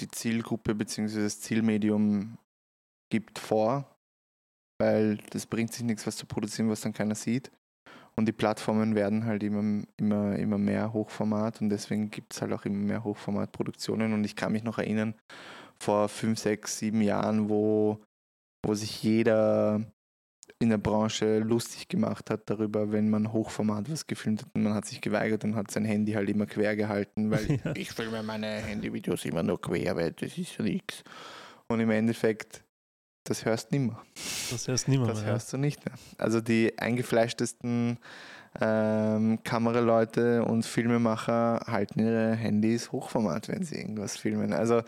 die Zielgruppe bzw. das Zielmedium gibt vor, weil das bringt sich nichts, was zu produzieren, was dann keiner sieht. Und die Plattformen werden halt immer, immer, immer mehr Hochformat und deswegen gibt es halt auch immer mehr Hochformatproduktionen. Und ich kann mich noch erinnern, vor fünf, sechs, sieben Jahren, wo, wo sich jeder in der Branche lustig gemacht hat darüber, wenn man Hochformat was gefilmt hat und man hat sich geweigert und hat sein Handy halt immer quer gehalten, weil *laughs* Ja. ich filme meine Handyvideos immer nur quer, weil das ist ja nichts. Und im Endeffekt, das hörst mehr. Das hörst niemand Das mehr. hörst du nicht mehr. Also die eingefleischtesten ähm, Kameraleute und Filmemacher halten ihre Handys Hochformat, wenn sie irgendwas filmen. Also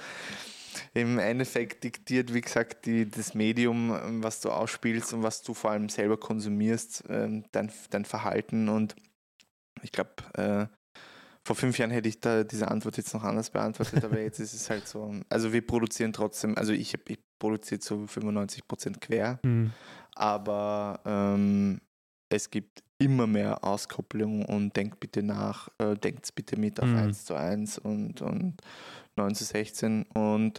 im Endeffekt diktiert, wie gesagt, die, das Medium, was du ausspielst und was du vor allem selber konsumierst, ähm, dein, dein Verhalten. Und ich glaube, äh, vor fünf Jahren hätte ich da diese Antwort jetzt noch anders beantwortet, aber jetzt ist es halt so. Also wir produzieren trotzdem, also ich, ich produziere zu 95% quer, Hm. aber ähm, es gibt immer mehr Auskopplung und denkt bitte nach, äh, denkt bitte mit auf Mhm. 1 zu 1 und, und 9 zu 16 und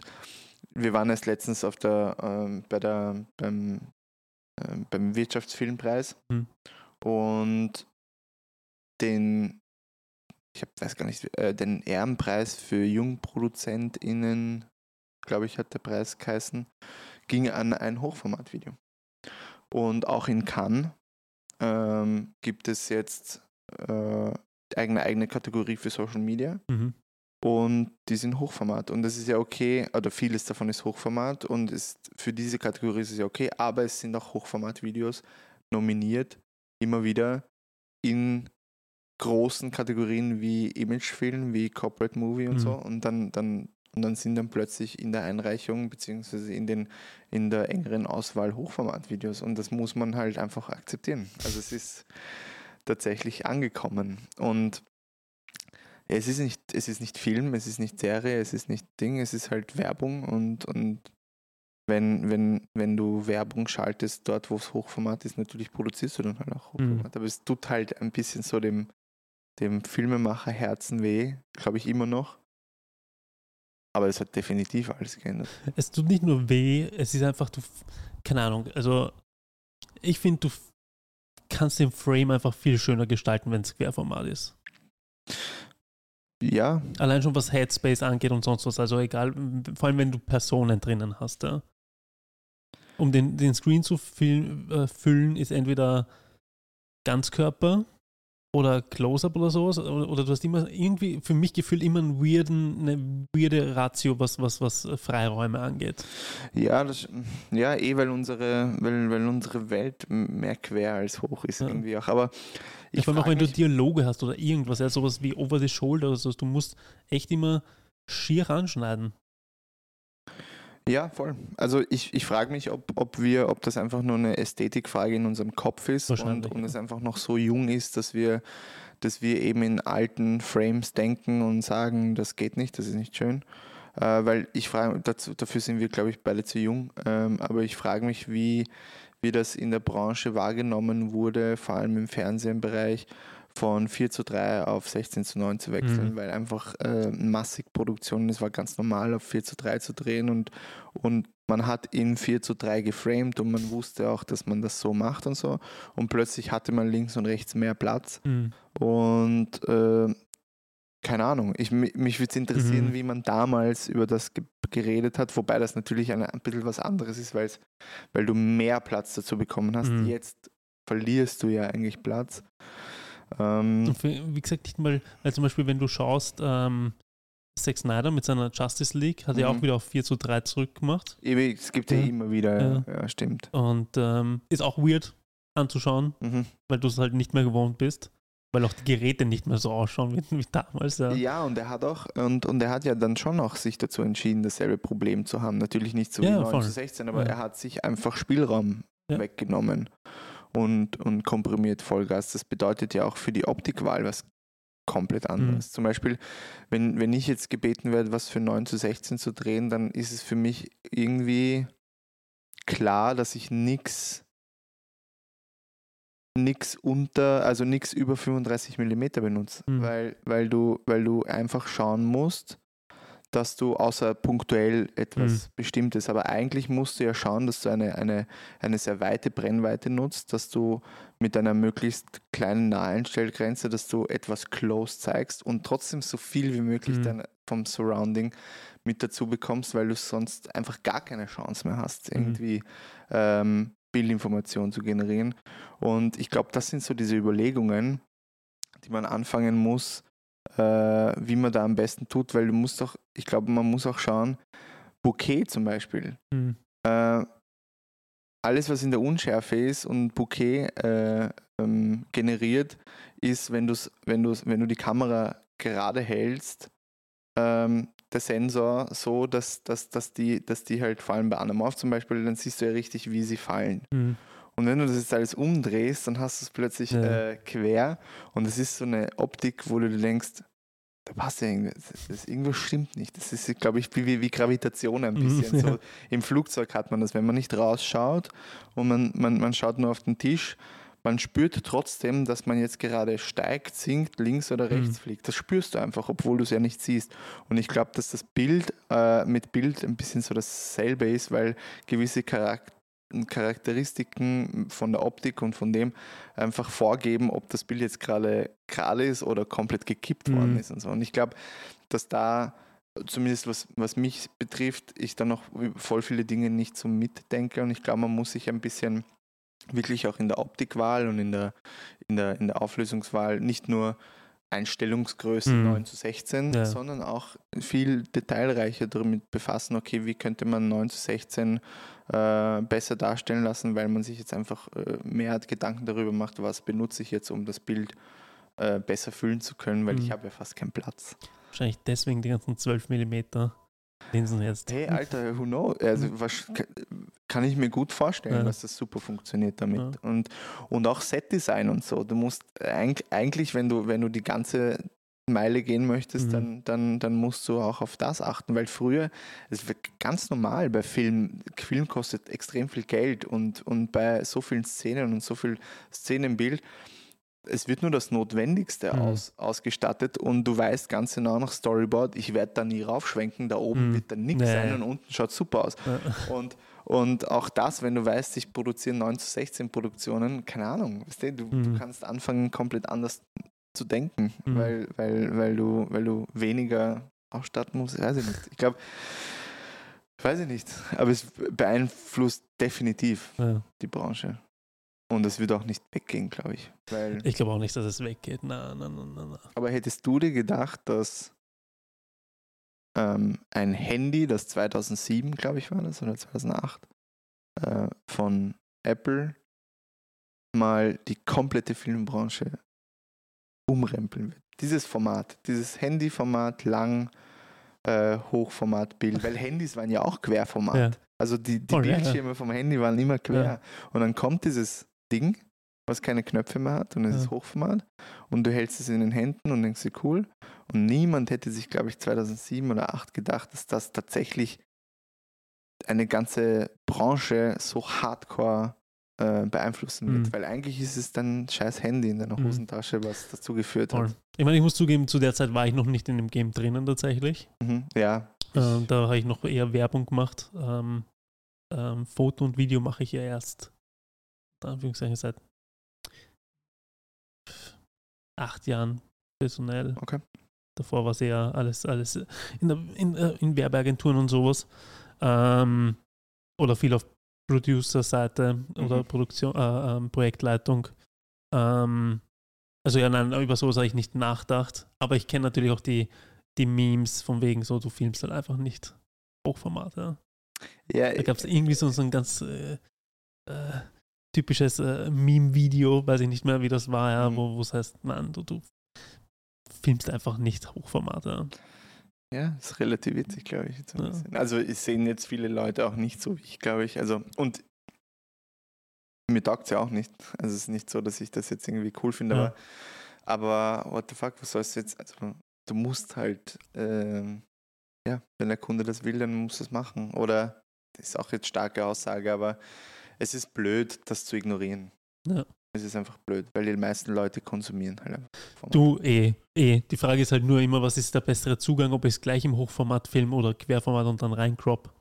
wir waren erst letztens auf der, ähm, bei der, beim, ähm, beim Wirtschaftsfilmpreis Mhm. und den, ich hab, weiß gar nicht, äh, den Ehrenpreis für JungproduzentInnen glaube ich, hat der Preis geheißen, ging an ein Hochformatvideo. Und auch in Cannes ähm, gibt es jetzt äh, eine eigene Kategorie für Social Media. Mhm. Und die sind Hochformat. Und das ist ja okay, oder vieles davon ist Hochformat und ist für diese Kategorie ist es ja okay, aber es sind auch Hochformat-Videos nominiert, immer wieder in großen Kategorien wie Imagefilm, wie Corporate Movie und Mhm. so. Und dann, dann, und dann sind dann plötzlich in der Einreichung beziehungsweise in, den, in der engeren Auswahl Hochformatvideos. Und das muss man halt einfach akzeptieren. Also es ist tatsächlich angekommen. Und es ist nicht, es ist nicht Film, es ist nicht Serie, es ist nicht Ding, es ist halt Werbung und, und wenn, wenn, wenn du Werbung schaltest, dort wo es Hochformat ist, natürlich produzierst du dann halt auch Hochformat. Aber es tut halt ein bisschen so dem, dem Filmemacher Herzen weh, glaube ich immer noch. Aber es hat definitiv alles geändert. Es tut nicht nur weh, es ist einfach, du, keine Ahnung, also ich finde, du kannst den Frame einfach viel schöner gestalten, wenn es Querformat ist. Ja, Allein schon was Headspace angeht und sonst was, also egal, vor allem wenn du Personen drinnen hast, ja. Um den, den Screen zu füllen, äh, füllen, ist entweder Ganzkörper oder Close-Up oder sowas, oder, oder du hast immer irgendwie, für mich gefühlt immer einen weirden, eine weirde Ratio, was, was, was Freiräume angeht. ja, das, ja, eh, weil unsere, weil, weil unsere Welt mehr quer als hoch ist Ja. irgendwie auch. Aber ich Vor allem auch wenn du Dialoge hast oder irgendwas, ja, sowas wie Over the Shoulder oder so, du musst echt immer schier anschneiden. Ja, voll. Also ich, ich frage mich, ob, ob wir, ob das einfach nur eine Ästhetikfrage in unserem Kopf ist und, und es einfach noch so jung ist, dass wir, dass wir eben in alten Frames denken und sagen, das geht nicht, das ist nicht schön. Äh, weil ich frage, dazu, dafür sind wir, glaube ich, beide zu jung. Ähm, aber ich frage mich, wie, wie das in der Branche wahrgenommen wurde, vor allem im Fernsehbereich, von 4 zu 3 auf 16 zu 9 zu wechseln, Mhm. weil einfach äh, massig Produktionen, es war ganz normal, auf 4 zu 3 zu drehen und, und man hat in 4 zu 3 geframed und man wusste auch, dass man das so macht und so. Und plötzlich hatte man links und rechts mehr Platz Mhm. und äh, keine Ahnung, ich, mi- mich würde es interessieren, Mhm. wie man damals über das ge geredet hat, wobei das natürlich eine, ein bisschen was anderes ist, weil du mehr Platz dazu bekommen hast. Mhm. Jetzt verlierst du ja eigentlich Platz. Ähm, wie gesagt, nicht mal, weil zum Beispiel, wenn du schaust, ähm, Zack Snyder mit seiner Justice League hat ja Mhm. auch wieder auf 4 zu 3 zurückgemacht ewig, es gibt ja, Ja. immer wieder, Ja. ja, stimmt. und ähm, ist auch weird anzuschauen, Mhm. weil du es halt nicht mehr gewohnt bist, weil auch die Geräte nicht mehr so ausschauen wie, *laughs* wie damals. Ja. Ja, und er hat auch, und, und er hat ja dann schon auch sich dazu entschieden, dasselbe Problem zu haben. Natürlich nicht so wie Ja, 9 voll. zu 16, aber Ja. er hat sich einfach Spielraum Ja. weggenommen und, und komprimiert Vollgas. Das bedeutet ja auch für die Optikwahl was komplett Mhm. anderes. Zum Beispiel, wenn, wenn ich jetzt gebeten werde, was für 9 zu 16 zu drehen, dann ist es für mich irgendwie klar, dass ich nichts nix unter, also nichts über 35 mm benutze, Mhm. weil, weil, du, weil du einfach schauen musst, dass du außer punktuell etwas Mhm. Bestimmtes, aber eigentlich musst du ja schauen, dass du eine, eine, eine sehr weite Brennweite nutzt, dass du mit einer möglichst kleinen Naheinstellgrenze, dass du etwas close zeigst und trotzdem so viel wie möglich Mhm. dann vom Surrounding mit dazu bekommst, weil du sonst einfach gar keine Chance mehr hast, Mhm. irgendwie ähm, Bildinformation zu generieren. Und ich glaube, das sind so diese Überlegungen, die man anfangen muss, äh, wie man da am besten tut, weil du musst auch, ich glaube, man muss auch schauen, Bouquet zum Beispiel. Mhm. Äh, alles, was in der Unschärfe ist und Bouquet äh, ähm, generiert, ist, wenn, du's, wenn, du's, wenn du die Kamera gerade hältst, ähm, der Sensor so, dass, dass, dass, die, dass die halt vor allem bei Anamorph zum Beispiel, dann siehst du ja richtig, wie sie fallen. Mhm. Und wenn du das jetzt alles umdrehst, dann hast du es plötzlich Ja. äh, quer und es ist so eine Optik, wo du dir denkst, da passt ja irgendwas, das, irgendwas stimmt nicht. Das ist, glaube ich, wie, wie Gravitation ein Mhm, bisschen. ja. So, Im Flugzeug hat man das, wenn man nicht rausschaut und man, man, man schaut nur auf den Tisch, man spürt trotzdem, dass man jetzt gerade steigt, sinkt, links oder rechts Mhm. fliegt. Das spürst du einfach, obwohl du es ja nicht siehst. Und ich glaube, dass das Bild äh, mit Bild ein bisschen so dasselbe ist, weil gewisse Charakter Charakteristiken von der Optik und von dem einfach vorgeben, ob das Bild jetzt gerade gerade ist oder komplett gekippt Mhm. worden ist und so. Und ich glaube, dass da zumindest was, was mich betrifft, ich dann noch voll viele Dinge nicht so mitdenke und ich glaube, man muss sich ein bisschen wirklich auch in der Optikwahl und in der, in der, in der Auflösungswahl nicht nur Einstellungsgrößen Mhm. 9 zu 16, Ja. sondern auch viel detailreicher damit befassen, okay, wie könnte man 9 zu 16 äh, besser darstellen lassen, weil man sich jetzt einfach äh, mehr Gedanken darüber macht, was benutze ich jetzt, um das Bild äh, besser füllen zu können, weil ich Mhm. habe ja fast keinen Platz. Wahrscheinlich deswegen die ganzen 12 mm Linsen jetzt. Hey, Alter, who knows? Also, was, kann ich mir gut vorstellen, Ja. dass das super funktioniert damit. Ja. Und, und auch Setdesign und so. Du musst eig- eigentlich, wenn du, wenn du die ganze Meile gehen möchtest, Mhm. dann, dann, dann musst du auch auf das achten, weil früher, es wird ganz normal bei Film, Film kostet extrem viel Geld und, und bei so vielen Szenen und so viel Szenenbild, es wird nur das Notwendigste Mhm. aus, ausgestattet und du weißt ganz genau nach Storyboard, ich werde da nie raufschwenken, da oben Mhm. wird dann nichts Nee. sein und unten schaut super aus. Ja. Und, und auch das, wenn du weißt, ich produziere 9 zu 16 Produktionen, keine Ahnung, weißt du, du, du Mhm. kannst anfangen, komplett anders zu denken, Mhm. weil, weil, weil, du, weil du weniger ausstatten musst. Weiß ich nicht. Ich glaube, weiß ich nicht, aber es beeinflusst definitiv Ja. die Branche. Und es wird auch nicht weggehen, glaube ich. Weil, Ich glaube auch nicht, dass es weggeht. Na, na, na, na, na. aber hättest du dir gedacht, dass ähm, ein Handy, das 2007, glaube ich, war das, oder 2008, äh, von Apple mal die komplette Filmbranche umrempeln wird. Dieses Format, dieses Handyformat, lang, äh, Hochformatbild, weil Handys waren ja auch Querformat. Ja. Also die, die Voll, ja, ja. Bildschirme vom Handy waren immer quer. Und dann kommt dieses Ding, was keine Knöpfe mehr hat und es Ja. ist Hochformat und du hältst es in den Händen und denkst dir cool. Und niemand hätte sich, glaube ich, 2007 oder 2008 gedacht, dass das tatsächlich eine ganze Branche so hardcore äh, beeinflussen wird. Mhm. Weil eigentlich ist es dann scheiß Handy in deiner Mhm. Hosentasche, was dazu geführt Voll. hat. Ich meine, ich muss zugeben, zu der Zeit war ich noch nicht in dem Game drinnen tatsächlich. Mhm. Ja. Ähm, da habe ich noch eher Werbung gemacht. Ähm, ähm, Foto und Video mache ich ja erst, Anführungszeichen, seit acht Jahren personell. Okay. Davor war es eher alles, alles in, der, in, äh, in Werbeagenturen und sowas. Ähm, oder viel auf Producer-Seite oder Mhm. Produktion, äh, ähm, Projektleitung. Ähm, also ja, nein, über sowas habe ich nicht nachgedacht. Aber ich kenne natürlich auch die, die Memes von wegen so, du filmst halt einfach nicht Hochformat. Ja. Ja, Da gab es irgendwie so, so ein ganz äh, äh, typisches äh, Meme-Video, weiß ich nicht mehr, wie das war, ja, Mhm. wo es heißt, nein, du, du filmst einfach nicht Hochformat. Ja. Ja, ist relativ witzig, glaube ich. Jetzt Ja. Also es sehen jetzt viele Leute auch nicht so wie ich, glaube ich. Also und mir taugt es ja auch nicht. Also es ist nicht so, dass ich das jetzt irgendwie cool finde, Ja. aber, aber what the fuck, was sollst du jetzt? Also du musst halt, ähm, ja, wenn der Kunde das will, dann muss es machen. Oder das ist auch jetzt starke Aussage, aber es ist blöd, das zu ignorieren. Ja. Es ist einfach blöd, weil die meisten Leute konsumieren halt einfach. Du, eh, eh. Die Frage ist halt nur immer, was ist der bessere Zugang, ob ich es gleich im Hochformat film oder Querformat und dann rein crop.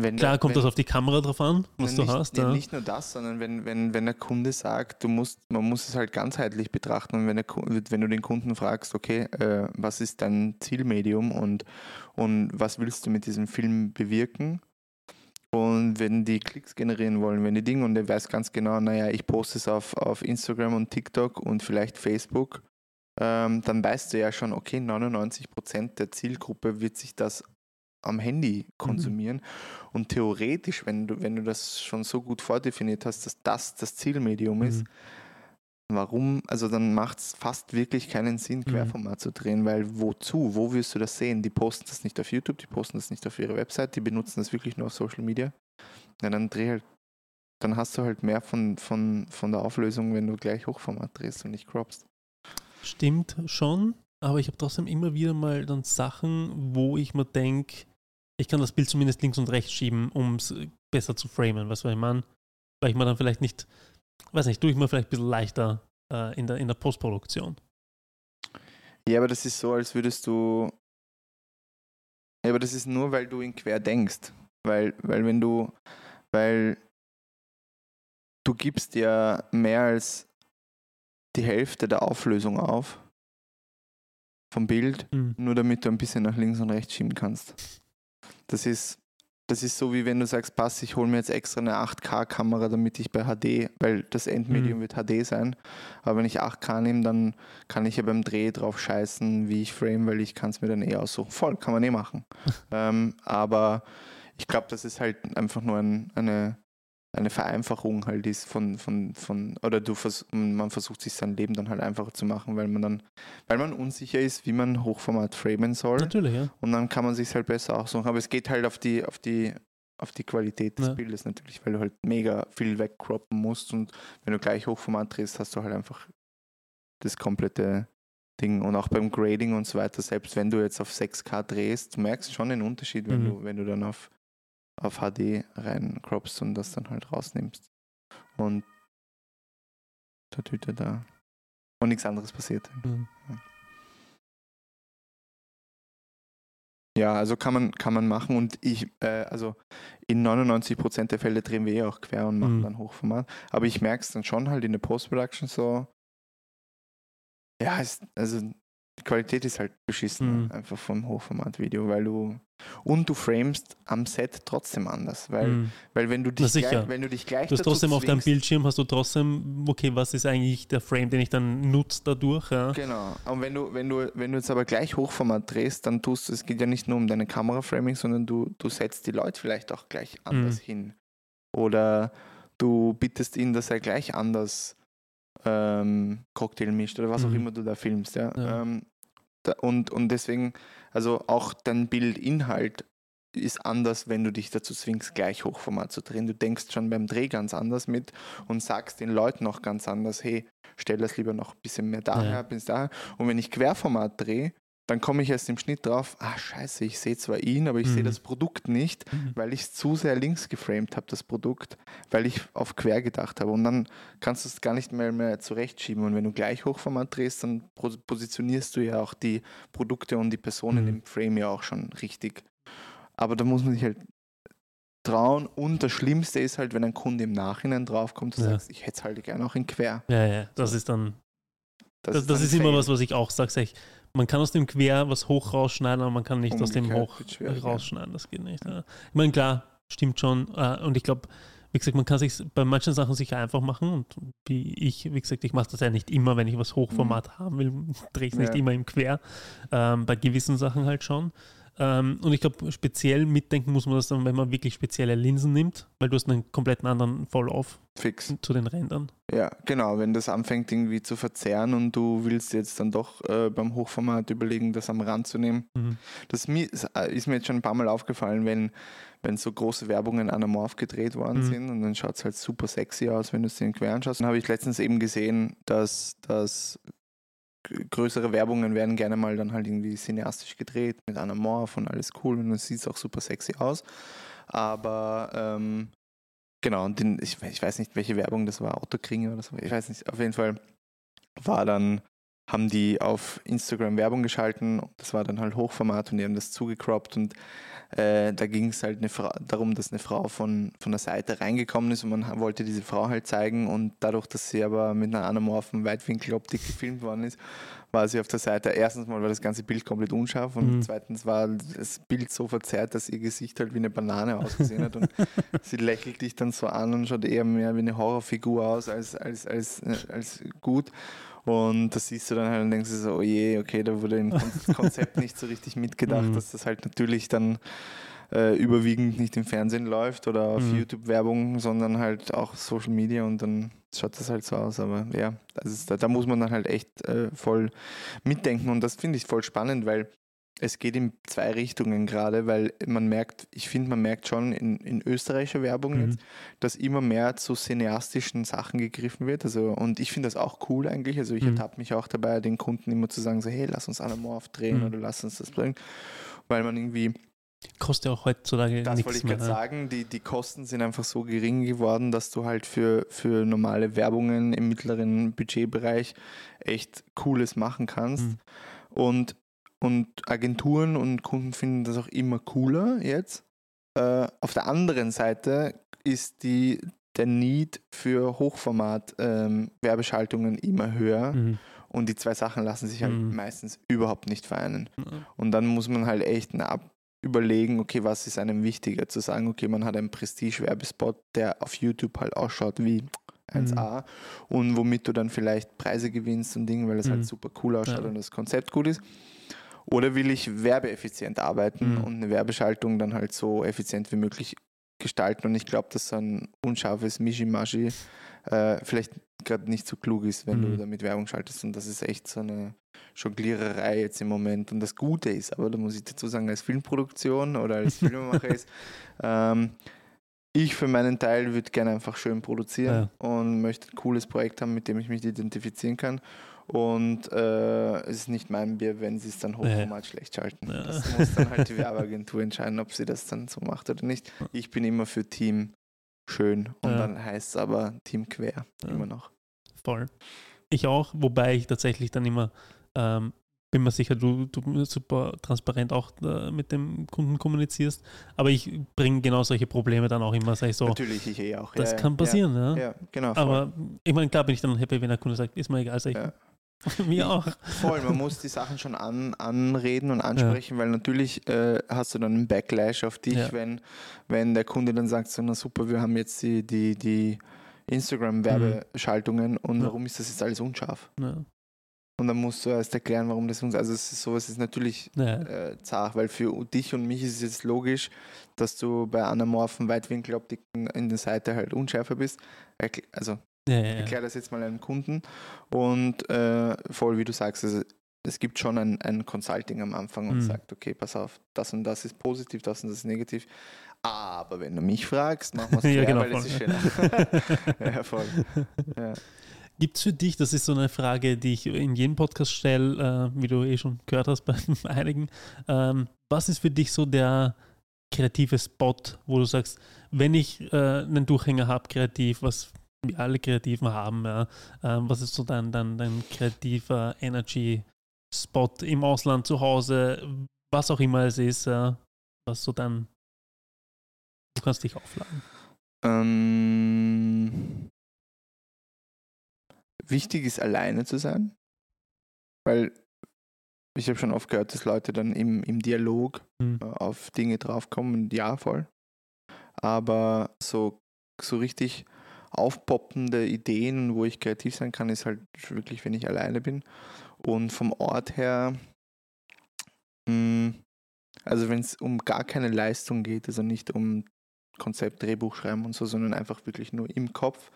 Wenn Klar der- kommt wenn, das auf die Kamera drauf an, was du nicht, hast. ja. Nicht nur das, sondern wenn, wenn, wenn der Kunde sagt, du musst, man muss es halt ganzheitlich betrachten und wenn, der, wenn du den Kunden fragst, okay, äh, was ist dein Zielmedium und, und was willst du mit diesem Film bewirken? Und wenn die Klicks generieren wollen, wenn die Dinge und der weiß ganz genau, naja, ich poste es auf, auf Instagram und TikTok und vielleicht Facebook, ähm, dann weißt du ja schon, okay, 99% der Zielgruppe wird sich das am Handy konsumieren. Und theoretisch, wenn du, wenn du das schon so gut vordefiniert hast, dass das das Zielmedium ist, Mhm. Warum, also dann macht es fast wirklich keinen Sinn, Mhm. Querformat zu drehen, weil wozu? Wo wirst du das sehen? Die posten das nicht auf YouTube, die posten das nicht auf ihrer Website, die benutzen das wirklich nur auf Social Media. Ja, dann dreh halt, dann hast du halt mehr von, von, von der Auflösung, wenn du gleich Hochformat drehst und nicht croppst. Stimmt schon, aber ich habe trotzdem immer wieder mal dann Sachen, wo ich mir denke, ich kann das Bild zumindest links und rechts schieben, um es besser zu framen. Was ich meine? Weil ich mir dann vielleicht nicht, weiß nicht, tue ich mir vielleicht ein bisschen leichter äh, in, der, in der Postproduktion. Ja, aber das ist so, als würdest du. Ja, aber das ist nur, weil du in quer denkst. Weil, weil wenn du. Weil du gibst ja mehr als die Hälfte der Auflösung auf vom Bild, Mhm. nur damit du ein bisschen nach links und rechts schieben kannst. Das ist, das ist so, wie wenn du sagst, pass, ich hole mir jetzt extra eine 8K-Kamera, damit ich bei HD, weil das Endmedium Mhm. wird HD sein, aber wenn ich 8K nehme, dann kann ich ja beim Dreh drauf scheißen, wie ich frame, weil ich kann es mir dann eh aussuchen. Voll, kann man eh machen. *laughs* ähm, aber ich glaube, das ist halt einfach nur ein, eine, eine Vereinfachung halt ist von, von, von oder du vers man versucht sich sein Leben dann halt einfacher zu machen, weil man dann, weil man unsicher ist, wie man Hochformat framen soll. Natürlich, ja. Und dann kann man sich halt besser aussuchen. Aber es geht halt auf die, auf die, auf die Qualität des Ja. Bildes natürlich, weil du halt mega viel wegcroppen musst und wenn du gleich Hochformat drehst, hast du halt einfach das komplette Ding. Und auch beim Grading und so weiter, selbst wenn du jetzt auf 6K drehst, du merkst schon den Unterschied, wenn Mhm. du, wenn du dann auf, auf HD rein croppst und das dann halt rausnimmst. Und der Tüte da. Und nichts anderes passiert. Mhm. Ja, also kann man, kann man machen und ich, äh, also in 99% der Fälle drehen wir eh auch quer und machen Mhm. dann Hochformat. Aber ich merke es dann schon halt in der Post-Production so, ja, es, also die Qualität ist halt beschissen, Mhm. einfach vom Hochformat-Video, weil du, und du framest am Set trotzdem anders, weil, Mhm. weil wenn du dich, gleich, wenn du dich gleich Du hast trotzdem auf deinem zwingst- Bildschirm, hast du trotzdem, okay, was ist eigentlich der Frame, den ich dann nutze dadurch? Ja? Genau. Und wenn du, wenn du, wenn du jetzt aber gleich Hochformat drehst, dann tust du, es geht ja nicht nur um deine Kameraframing, sondern du, du setzt die Leute vielleicht auch gleich anders Mhm. hin. Oder du bittest ihn, dass er gleich anders ähm, Cocktail mischt oder was auch Mhm. immer du da filmst, ja. Ja. Ähm, da, und, und deswegen, also auch dein Bildinhalt ist anders, wenn du dich dazu zwingst, gleich Hochformat zu drehen. Du denkst schon beim Dreh ganz anders mit und sagst den Leuten auch ganz anders, hey, stell das lieber noch ein bisschen mehr daher, Ja. bis daher. Und wenn ich Querformat drehe, dann komme ich erst im Schnitt drauf, ah scheiße, ich sehe zwar ihn, aber ich sehe Mhm. das Produkt nicht, Mhm. weil ich es zu sehr links geframed habe, das Produkt, weil ich auf quer gedacht habe. Und dann kannst du es gar nicht mehr, mehr zurechtschieben. Und wenn du gleich Hochformat drehst, dann pos- positionierst du ja auch die Produkte und die Personen Mhm. im Frame ja auch schon richtig. Aber da muss man sich halt trauen. Und das Schlimmste ist halt, wenn ein Kunde im Nachhinein draufkommt und Ja. sagt, ich hätte es halt gerne auch in quer. Ja, ja, das ist dann, das, das ist ein immer Fail. was, was ich auch sage. Sag ich, man kann aus dem Quer was hoch rausschneiden, aber man kann nicht aus dem Umgekehrt hoch rausschneiden. Das geht nicht. Ja. Ich meine, klar, stimmt schon. äh, Und ich glaube, wie gesagt, man kann sich bei manchen Sachen sicher einfach machen. Und wie ich, wie gesagt, ich mache das ja nicht immer, wenn ich was Hochformat haben will, *laughs* drehe ich es nicht Mhm. Ja. immer im Quer. Ähm, bei gewissen Sachen halt schon. Ähm, und ich glaube, speziell mitdenken muss man das dann, wenn man wirklich spezielle Linsen nimmt, weil du hast einen kompletten anderen Fall-Off Fix. zu den Rändern. Ja, genau, wenn das anfängt irgendwie zu verzerren und du willst jetzt dann doch äh, beim Hochformat überlegen, das am Rand zu nehmen. Mhm. Das ist äh, ist mir jetzt schon ein paar Mal aufgefallen, wenn, wenn so große Werbungen anamorph gedreht worden Mhm. sind und dann schaut es halt super sexy aus, wenn du es den quer anschaust. Dann habe ich letztens eben gesehen, dass, g- größere Werbungen werden gerne mal dann halt irgendwie cineastisch gedreht mit anamorph und alles cool und es sieht auch super sexy aus. Aber ähm, genau, und den, ich, ich weiß nicht, welche Werbung das war, Autokringer oder so, ich weiß nicht, auf jeden Fall war dann, haben die auf Instagram Werbung geschalten, das war dann halt Hochformat und die haben das zugecroppt und äh, da ging es halt eine Frau, darum, dass eine Frau von, von der Seite reingekommen ist und man wollte diese Frau halt zeigen und dadurch, dass sie aber mit einer anamorphen Weitwinkeloptik gefilmt worden ist, war sie auf der Seite. Erstens mal war das ganze Bild komplett unscharf und Mhm. zweitens war das Bild so verzerrt, dass ihr Gesicht halt wie eine Banane ausgesehen hat und *laughs* sie lächelt dich dann so an und schaut eher mehr wie eine Horrorfigur aus als, als, als, äh, als gut. Und das siehst du dann halt und denkst du so, oh je, okay, da wurde im Kon *laughs* Konzept nicht so richtig mitgedacht, Mhm. dass das halt natürlich dann äh, überwiegend nicht im Fernsehen läuft oder auf Mhm. YouTube-Werbung, sondern halt auch Social Media und dann schaut das halt so aus. Aber ja, ist, da, da muss man dann halt echt äh, voll mitdenken und das finde ich voll spannend, weil es geht in zwei Richtungen gerade, weil man merkt, ich finde, man merkt schon in, in österreichischer Werbung Mhm. jetzt, dass immer mehr zu cineastischen Sachen gegriffen wird. Also, und ich finde das auch cool eigentlich. Also ich Mhm. ertappe mich auch dabei, den Kunden immer zu sagen, so, hey, lass uns Anamorph drehen Mhm. oder lass uns das bringen. Weil man irgendwie, Kostet ja auch heutzutage das wollte ich gerade sagen, die, die Kosten sind einfach so gering geworden, dass du halt für, für normale Werbungen im mittleren Budgetbereich echt Cooles machen kannst. Mhm. Und, und Agenturen und Kunden finden das auch immer cooler jetzt. Äh, auf der anderen Seite ist die, der Need für Hochformat-Werbeschaltungen immer höher. Mhm. Und die zwei Sachen lassen sich halt Mhm. meistens überhaupt nicht vereinen. Ja. Und dann muss man halt echt ab überlegen, okay, was ist einem wichtiger? Zu sagen, okay, man hat einen Prestige-Werbespot, der auf YouTube halt ausschaut wie 1A und womit du dann vielleicht Preise gewinnst und Dinge, weil es Mhm. halt super cool ausschaut Ja. und das Konzept gut ist. Oder will ich werbeeffizient arbeiten Mhm. und eine Werbeschaltung dann halt so effizient wie möglich gestalten? Und ich glaube, dass so ein unscharfes Mishimashi äh, vielleicht gerade nicht so klug ist, wenn du Mhm. damit Werbung schaltest. Und das ist echt so eine Jongliererei jetzt im Moment. Und das Gute ist, aber da muss ich dazu sagen, als Filmproduktion oder als *laughs* Filmemacher ist, ähm, ich für meinen Teil würde gerne einfach schön produzieren und möchte ein cooles Projekt haben, mit dem ich mich identifizieren kann. Und äh, es ist nicht mein Bier, wenn sie es dann hochformat schlecht schalten. Ja. Das muss dann halt die *laughs* Werbeagentur entscheiden, ob sie das dann so macht oder nicht. Ich bin immer für Team schön und Ja. dann heißt es aber Team quer Ja. immer noch. Voll. Ich auch, wobei ich tatsächlich dann immer, ähm, bin mir sicher, du, du super transparent auch äh, mit dem Kunden kommunizierst, aber ich bringe genau solche Probleme dann auch immer, sage ich so, Natürlich, ich eh auch. das ja, kann passieren, ja. Ja, ja genau. Voll. aber ich meine, klar bin ich dann happy, wenn der Kunde sagt, ist mir egal, sag ich. *laughs* mir auch. Voll, man muss die Sachen schon an, anreden und ansprechen, weil natürlich äh, hast du dann einen Backlash auf dich, Ja. wenn, wenn der Kunde dann sagt, so, na super, wir haben jetzt die, die, die Instagram-Werbeschaltungen und Ja. warum ist das jetzt alles unscharf? Ja. Und dann musst du erst erklären, warum das uns, also es ist, sowas ist natürlich Ja. äh, zart, weil für dich und mich ist es jetzt logisch, dass du bei anamorphen Weitwinkeloptiken in der Seite halt unschärfer bist. Also Ja, ja, ja. erklär das jetzt mal einem Kunden und äh, voll wie du sagst, also es gibt schon ein, ein Consulting am Anfang und Mhm. sagt, okay, pass auf, das und das ist positiv, das und das ist negativ. Aber wenn du mich fragst, machen wir es *laughs* Ja, quer, genau, weil das voll. ist schöner. *laughs* ja, voll. Ja. Gibt es für dich, das ist so eine Frage, die ich in jedem Podcast stelle, äh, wie du eh schon gehört hast *laughs* bei einigen, ähm, was ist für dich so der kreative Spot, wo du sagst, wenn ich äh, einen Durchhänger habe, kreativ, was wir alle Kreativen haben, ja, ähm, was ist so dein, dein, dein kreativer Energy-Spot im Ausland, zu Hause, was auch immer es ist, äh, was so dann, du kannst dich aufladen. Ähm, wichtig ist, alleine zu sein, weil ich habe schon oft gehört, dass Leute dann im, im Dialog Hm. äh, auf Dinge draufkommen. Ja, voll. Aber so, so richtig aufpoppende Ideen, wo ich kreativ sein kann, ist halt wirklich, wenn ich alleine bin. Und vom Ort her, mh, also wenn es um gar keine Leistung geht, also nicht um Konzept, Drehbuch schreiben und so, sondern einfach wirklich nur im Kopf,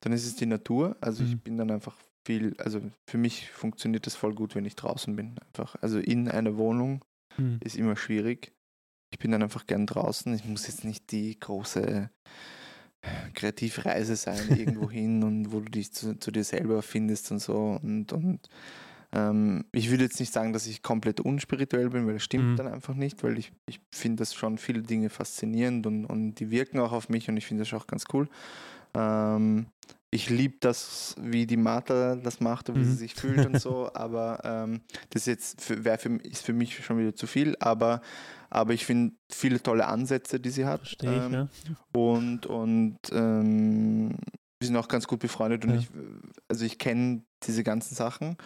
dann ist es die Natur. Also ich Mhm. bin dann einfach viel, also für mich funktioniert das voll gut, wenn ich draußen bin. Einfach. Also in einer Wohnung Hm. ist immer schwierig. Ich bin dann einfach gern draußen. Ich muss jetzt nicht die große Kreativreise sein, *laughs* irgendwo hin und wo du dich zu, zu dir selber findest und so. Und, und ähm, ich würde jetzt nicht sagen, dass ich komplett unspirituell bin, weil das stimmt Mhm. dann einfach nicht, weil ich, ich finde das schon viele Dinge faszinierend und, und die wirken auch auf mich und ich finde das auch ganz cool. Ähm, ich liebe das, wie die Martha das macht und wie Mhm. sie sich fühlt und so, *laughs* aber ähm, das jetzt für, für, ist für mich schon wieder zu viel, aber, aber ich finde viele tolle Ansätze, die sie hat. Verstehe ich, ähm, ja. Und, und ähm, wir sind auch ganz gut befreundet und Ja. ich, also ich kenne diese ganzen Sachen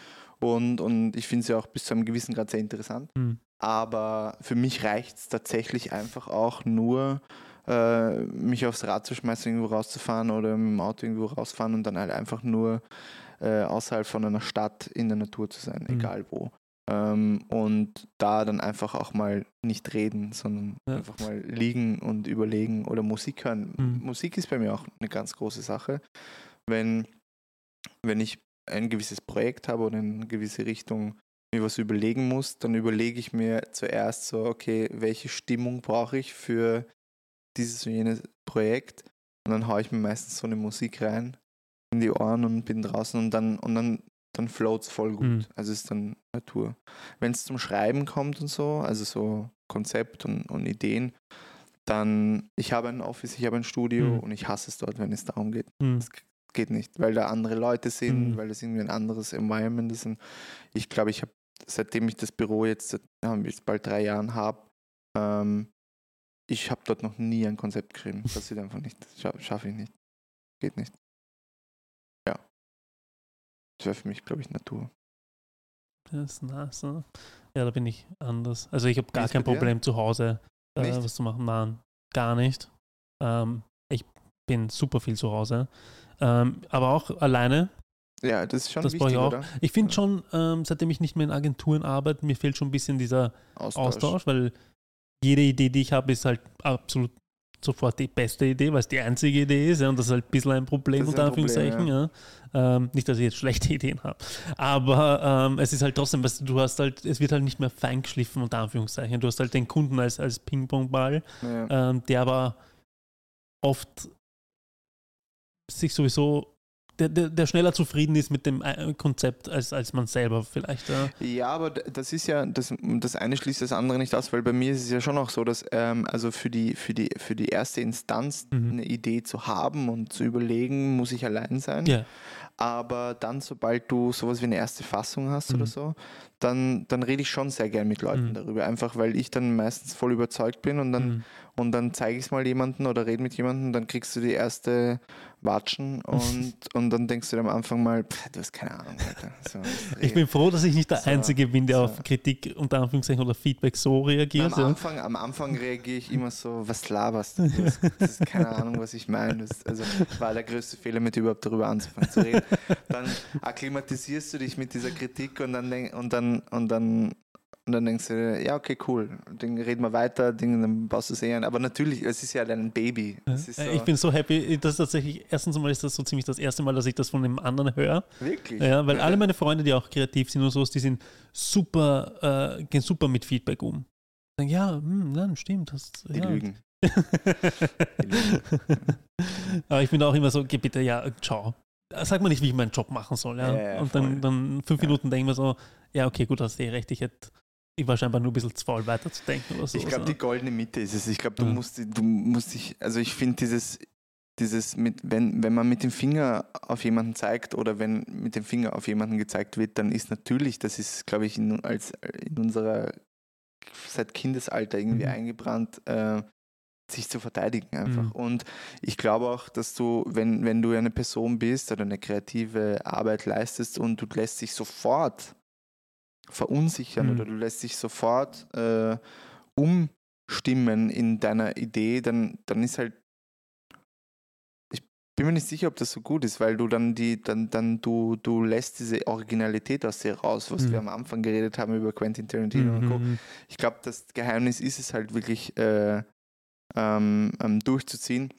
und, und ich finde sie auch bis zu einem gewissen Grad sehr interessant. Hm. Aber für mich reicht es tatsächlich einfach auch nur, äh, mich aufs Rad zu schmeißen, irgendwo rauszufahren oder mit dem Auto irgendwo rausfahren und dann halt einfach nur äh, außerhalb von einer Stadt in der Natur zu sein, Mhm. egal wo. Ähm, und da dann einfach auch mal nicht reden, sondern Ja. einfach mal liegen und überlegen oder Musik hören. Mhm. Musik ist bei mir auch eine ganz große Sache. Wenn, wenn ich ein gewisses Projekt habe oder in eine gewisse Richtung mir was überlegen muss, dann überlege ich mir zuerst so, okay, welche Stimmung brauche ich für dieses und jenes Projekt und dann haue ich mir meistens so eine Musik rein in die Ohren und bin draußen und dann und dann dann floats voll gut. Mhm. Also ist dann Natur. Wenn es zum Schreiben kommt und so, also so Konzept und, und Ideen, dann ich habe ein Office, ich habe ein Studio Mhm. und ich hasse es dort, wenn es darum geht. Hm. Das geht nicht, weil da andere Leute sind, Mhm. weil es irgendwie ein anderes Environment ist. Und ich glaube, ich habe, seitdem ich das Büro jetzt, jetzt bald drei Jahren habe, ähm, ich habe dort noch nie ein Konzept geschrieben. Das passiert einfach nicht. Schaffe ich nicht. Geht nicht. Ja. Das wäre für mich, glaube ich, Natur. das ist nice. Ne? Ja, da bin ich anders. Also ich habe gar kein bei dir? Problem zu Hause äh, was zu machen. Nein, gar nicht. Ähm, ich bin super viel zu Hause. Ähm, aber auch alleine. Ja, das ist schon Das brauche wichtig, ich auch. oder? Ich finde Ja. schon, ähm, seitdem ich nicht mehr in Agenturen arbeite, mir fehlt schon ein bisschen dieser Austausch, weil jede Idee, die ich habe, ist halt absolut sofort die beste Idee, weil es die einzige Idee ist ja, und das ist halt ein bisschen ein Problem, unter Anführungszeichen. ja. Ähm, nicht, dass ich jetzt schlechte Ideen habe, aber ähm, es ist halt trotzdem, weißt du, du hast halt, es wird halt nicht mehr fein geschliffen, unter Anführungszeichen. Du hast halt den Kunden als, als Ping-Pong-Ball, Ja. ähm, der aber oft sich sowieso, der, der, der schneller zufrieden ist mit dem äh, Konzept als, als man selber vielleicht. Ja. Ja, aber das ist ja, das, das eine schließt das andere nicht aus, weil bei mir ist es ja schon auch so, dass ähm, also für die, für, die, für die erste Instanz Mhm. eine Idee zu haben und zu überlegen, muss ich allein sein. ja. Aber dann, sobald du sowas wie eine erste Fassung hast Mhm. oder so, dann, dann rede ich schon sehr gern mit Leuten Mhm. darüber. Einfach weil ich dann meistens voll überzeugt bin und dann, Mhm. und dann zeige ich es mal jemandem oder rede mit jemandem, dann kriegst du die erste Watschen und, *laughs* und dann denkst du dir am Anfang mal, "Pff, du hast keine Ahnung. So, Ich bin froh, dass ich nicht der So, Einzige bin, der so. auf Kritik unter Anführungszeichen oder Feedback so reagiert. am. Anfang, am Anfang reagiere ich immer so, was laberst du? Das, *laughs* das ist keine Ahnung, was ich meine. Das also, war der größte Fehler, mit überhaupt darüber anzufangen zu reden. Dann *laughs* akklimatisierst du dich mit dieser Kritik und dann, und dann, und dann, und dann denkst du ja, okay, cool, dann reden wir weiter, Ding, dann baust du es eh ein. Aber natürlich, es ist ja dein Baby. Es ist so, Äh, Ich bin so happy, das ist tatsächlich, erstens einmal ist das so ziemlich das erste Mal, dass ich das von einem anderen höre. wirklich. Ja, weil *laughs* alle meine Freunde, die auch kreativ sind und so, die sind super, äh, gehen super mit Feedback um. Sagen, ja, hm, nein, stimmt. Das, Die ja. lügen. *laughs* Die lügen. Aber ich bin auch immer so, geh bitte, ja, ciao. Sag mal nicht, wie ich meinen Job machen soll. Ja? Ja, ja, und dann, dann fünf Ja. Minuten denken wir so, ja, okay, gut, hast du eh recht, ich hätte, ich war scheinbar nur ein bisschen zu faul weiterzudenken oder so. Ich glaube, die goldene Mitte ist es. Ich glaube, du Ja. musst, du musst dich, also ich finde dieses, dieses mit, wenn, wenn man mit dem Finger auf jemanden zeigt oder wenn mit dem Finger auf jemanden gezeigt wird, dann ist natürlich, das ist, glaube ich, in, als, in unserer seit Kindesalter irgendwie Mhm. eingebrannt, äh, sich zu verteidigen einfach. Mhm. Und ich glaube auch, dass du, wenn, wenn du eine Person bist oder eine kreative Arbeit leistest und du lässt dich sofort verunsichern Mhm. oder du lässt dich sofort äh, umstimmen in deiner Idee, dann, dann ist halt, ich bin mir nicht sicher, ob das so gut ist, weil du dann die, dann, dann du, du lässt diese Originalität aus dir raus, was Mhm. wir am Anfang geredet haben über Quentin Tarantino und Co Mhm. ich glaube, das Geheimnis ist es halt wirklich äh, ähm, ähm, durchzuziehen.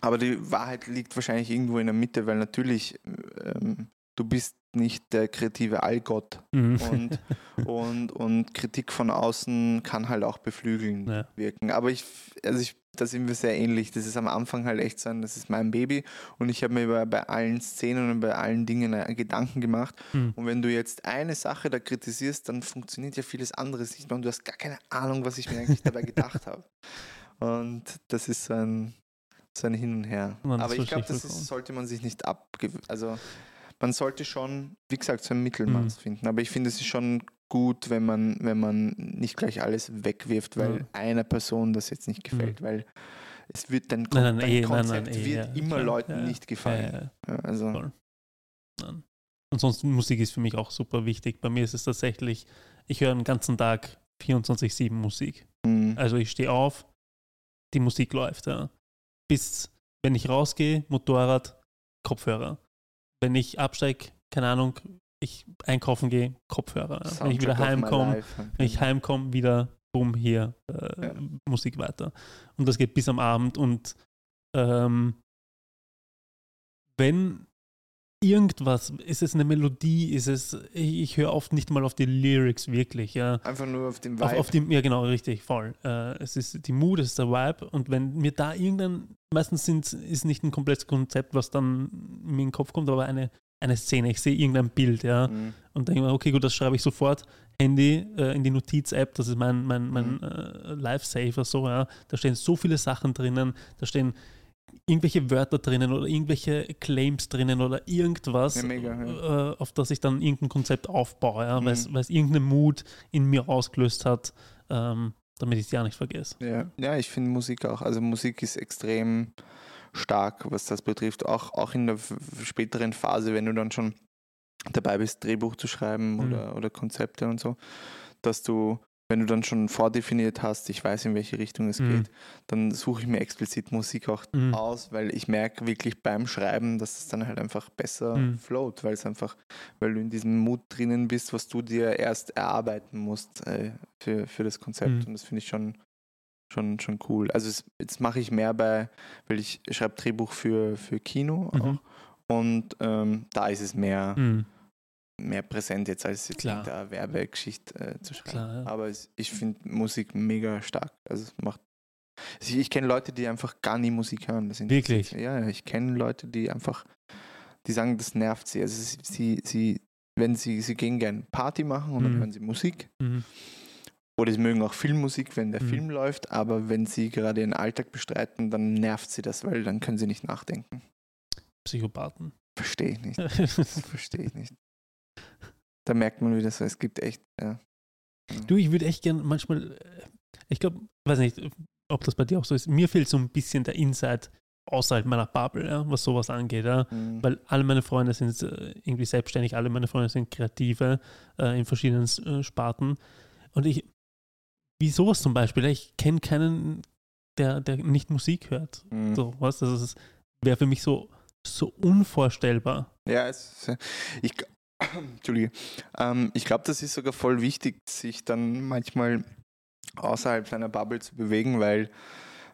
Aber die Wahrheit liegt wahrscheinlich irgendwo in der Mitte, weil natürlich ähm, du bist nicht der kreative Allgott Mhm. und, *laughs* und, und Kritik von außen kann halt auch beflügeln Ja. wirken. Aber ich, also ich, da sind wir sehr ähnlich. Das ist am Anfang halt echt so ein, das ist mein Baby und ich habe mir bei, bei allen Szenen und bei allen Dingen äh, Gedanken gemacht. Mhm. Und wenn du jetzt eine Sache da kritisierst, dann funktioniert ja vieles anderes nicht mehr und du hast gar keine Ahnung, was ich mir eigentlich dabei gedacht habe. Und das ist so ein, so ein Hin und Her. Das Aber ich glaube, das ist, sollte man sich nicht abge... Also man sollte schon, wie gesagt, so ein Mittelmaß Mhm. finden. Aber ich finde, es ist schon gut, wenn man, wenn man nicht gleich alles wegwirft, weil Ja. einer Person das jetzt nicht gefällt, weil es wird dein, Kon Nein, nein, dein eh, Konzept nein, eh, wird ja, immer klar. Leuten Ja, nicht gefallen. Ja, also. Nein. Ansonsten Musik ist für mich auch super wichtig. Bei mir ist es tatsächlich, ich höre den ganzen Tag 24-7 Musik. mh, Also ich stehe auf, die Musik läuft. Ja. Bis, wenn ich rausgehe, Motorrad, Kopfhörer. Wenn ich absteige, keine Ahnung, ich einkaufen gehe, Kopfhörer. Ja. Wenn ich wieder Soundtrack heimkomme, wenn ich heimkomme, wieder, bumm, hier, äh, Ja. Musik weiter. Und das geht bis am Abend. Und ähm, wenn irgendwas, ist es eine Melodie, ist es, ich, ich höre oft nicht mal auf die Lyrics wirklich, ja. Einfach nur auf dem Auf, Vibe. auf die, ja, genau, richtig, voll. Äh, es ist die Mood, es ist der Vibe. Und wenn mir da irgendein, meistens sind, ist nicht ein komplettes Konzept, was dann mir in den Kopf kommt, aber eine, eine Szene. Ich sehe irgendein Bild, ja. Mhm. Und denke mir, okay, gut, das schreibe ich sofort. Handy äh, in die Notiz-App, das ist mein, mein, mein Mhm. äh, Lifesaver, so, ja. Da stehen so viele Sachen drinnen, da stehen irgendwelche Wörter drinnen oder irgendwelche Claims drinnen oder irgendwas, Ja, mega, ja. Äh, auf das ich dann irgendein Konzept aufbaue, ja, weil Mhm. es irgendeinen Mut in mir ausgelöst hat, ähm, damit ich es ja nicht vergesse. Ja, ja ich finde Musik auch. Also Musik ist extrem stark, was das betrifft. Auch, auch in der späteren Phase, wenn du dann schon dabei bist, Drehbuch zu schreiben Mhm. oder, oder Konzepte und so, dass du, wenn du dann schon vordefiniert hast, ich weiß, in welche Richtung es Mhm. geht, dann suche ich mir explizit Musik auch Mhm. aus, weil ich merke wirklich beim Schreiben, dass es dann halt einfach besser Mhm. float, weil es einfach, weil du in diesem Mut drinnen bist, was du dir erst erarbeiten musst äh, für, für das Konzept. Mhm. Und das finde ich schon, schon, schon cool. Also es, jetzt mache ich mehr bei, weil ich schreibe Drehbuch für, für Kino Mhm. auch. Und ähm, da ist es mehr, Mhm. Mehr präsent jetzt als jetzt Klar. eine Werbegeschichte äh, zu schreiben. Klar, ja. Aber es, ich finde Musik mega stark. Also es macht. Also ich, ich kenne Leute, die einfach gar nie Musik hören. Das Wirklich? Ja, ich kenne Leute, die einfach, die sagen, das nervt sie. Also sie, sie, sie wenn sie, sie gehen gerne Party machen und dann Mhm. hören sie Musik. Mhm. Oder sie mögen auch Filmmusik, wenn der Mhm. Film läuft, aber wenn sie gerade ihren Alltag bestreiten, dann nervt sie das, weil dann können sie nicht nachdenken. Psychopathen. Verstehe ich nicht. *laughs* Verstehe ich nicht. Da merkt man wieder so, es gibt echt. Ja. Du, ich würde echt gern manchmal, äh, ich glaube, weiß nicht, ob das bei dir auch so ist. Mir fehlt so ein bisschen der Insight außerhalb meiner Bubble, ja, was sowas angeht. Ja. Mhm. Weil alle meine Freunde sind äh, irgendwie selbstständig, alle meine Freunde sind Kreative äh, in verschiedenen äh, Sparten. Und ich, wie sowas zum Beispiel, ich kenne keinen, der, der nicht Musik hört. Mhm. So, was? Das wäre für mich so, so unvorstellbar. Ja, es, ich, Entschuldige. Ähm, ich glaube, das ist sogar voll wichtig, sich dann manchmal außerhalb seiner Bubble zu bewegen, weil,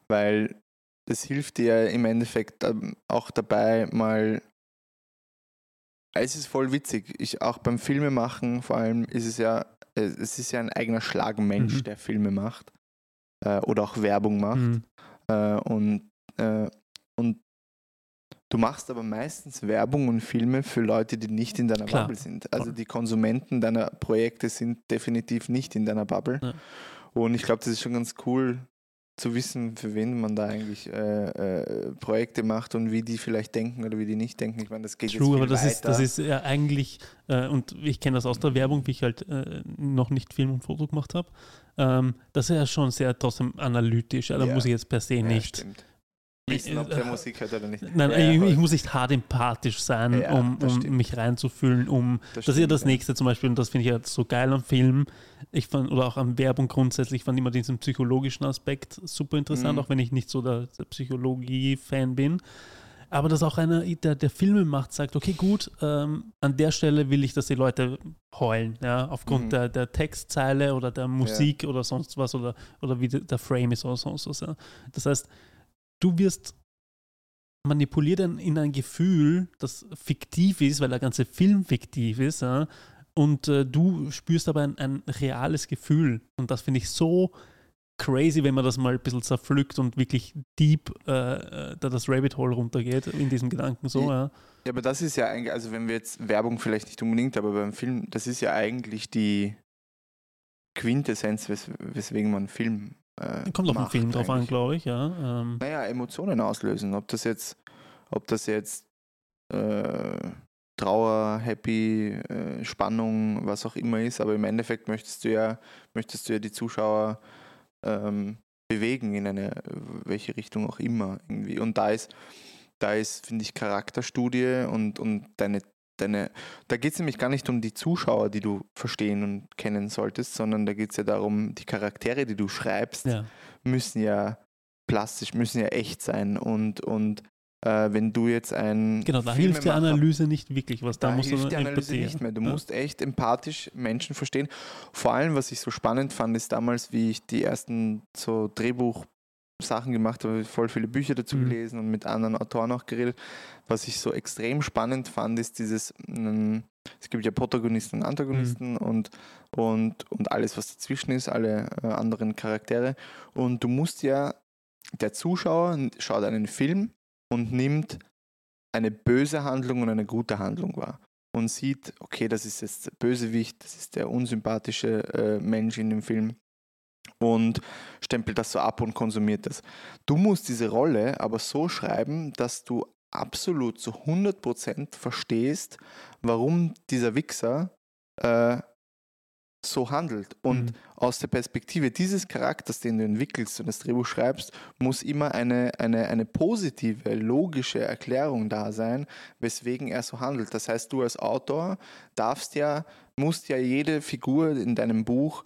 weil das hilft dir im Endeffekt ähm, auch dabei, mal. Es ist voll witzig. Ich auch beim Filme machen, vor allem ist es ja, es ist ja ein eigener Schlag Mensch, Mhm. der Filme macht äh, oder auch Werbung macht. Mhm. Äh, und, äh, und du machst aber meistens Werbung und Filme für Leute, die nicht in deiner Klar. Bubble sind. Also die Konsumenten deiner Projekte sind definitiv nicht in deiner Bubble. Ja. Und ich glaube, das ist schon ganz cool zu wissen, für wen man da eigentlich äh, äh, Projekte macht und wie die vielleicht denken oder wie die nicht denken. Ich meine, das geht True, jetzt aber das weiter. ist, das ist ja eigentlich, äh, und ich kenne das aus der Werbung, wie ich halt äh, noch nicht Film und Foto gemacht habe, ähm, das ist ja schon sehr trotzdem analytisch. Ja, da Ja. muss ich jetzt per se nicht. Stimmt. Wissen, ob der Äh, Musik hört oder nicht. Nein, Ja, ich, ich muss nicht hart empathisch sein, Ja, um, um mich reinzufühlen, um Das das ist ja das ja. nächste zum Beispiel, und das finde ich ja so geil am Film. Ich fand, oder auch an Werbung grundsätzlich, ich fand immer diesen psychologischen Aspekt super interessant, Mhm. auch wenn ich nicht so der, Psychologie-Fan bin. Aber dass auch einer, der, der Filme macht, sagt, okay, gut, ähm, an der Stelle will ich, dass die Leute heulen, ja, aufgrund Mhm. der, der Textzeile oder der Musik oder sonst was oder, oder wie der der Frame ist oder sonst was. Ja. Das heißt, du wirst manipuliert in, in ein Gefühl, das fiktiv ist, weil der ganze Film fiktiv ist, ja, und äh, du spürst aber ein, ein reales Gefühl. Und das finde ich so crazy, wenn man das mal ein bisschen zerpflückt und wirklich deep äh, äh, da das Rabbit Hole runtergeht in diesem Gedanken so, ja. Ja, aber das ist ja eigentlich, also wenn wir jetzt Werbung vielleicht nicht unbedingt, aber beim Film, das ist ja eigentlich die Quintessenz, wes weswegen man Film äh, Kommt den macht Film drauf an, eigentlich. glaube ich, ja. Ähm, Naja, Emotionen auslösen. Ob das jetzt, ob das jetzt äh, Trauer, Happy, äh, Spannung, was auch immer ist, aber im Endeffekt möchtest du ja, möchtest du ja die Zuschauer ähm, bewegen in eine welche Richtung auch immer irgendwie. Und da ist, da ist, finde ich, Charakterstudie und, und deine, deine, da geht es nämlich gar nicht um die Zuschauer, die du verstehen und kennen solltest, sondern da geht es ja darum, die Charaktere, die du schreibst, ja. müssen ja plastisch, müssen ja echt sein. Und, und äh, wenn du jetzt ein. Genau, da hilft die Filmemacher- Analyse nicht wirklich was. Da, da musst du hilft die Analyse Empathie- nicht mehr. Du ja. musst echt empathisch Menschen verstehen. Vor allem, was ich so spannend fand, ist damals, wie ich die ersten so Drehbuch-Sachen gemacht habe, voll viele Bücher dazu Mhm. gelesen und mit anderen Autoren auch geredet. Was ich so extrem spannend fand, ist dieses, mm, es gibt ja Protagonisten und Antagonisten Mhm. und, und, und alles, was dazwischen ist, alle äh, anderen Charaktere. Und du musst ja, der Zuschauer schaut einen Film und nimmt eine böse Handlung und eine gute Handlung wahr und sieht, okay, das ist jetzt der Bösewicht, das ist der unsympathische äh, Mensch in dem Film und stempelt das so ab und konsumiert das. Du musst diese Rolle aber so schreiben, dass du absolut zu 100% verstehst, warum dieser Wichser äh, so handelt. Und Mhm. aus der Perspektive dieses Charakters, den du entwickelst und das Drehbuch schreibst, muss immer eine, eine, eine positive, logische Erklärung da sein, weswegen er so handelt. Das heißt, du als Autor darfst ja, musst ja jede Figur in deinem Buch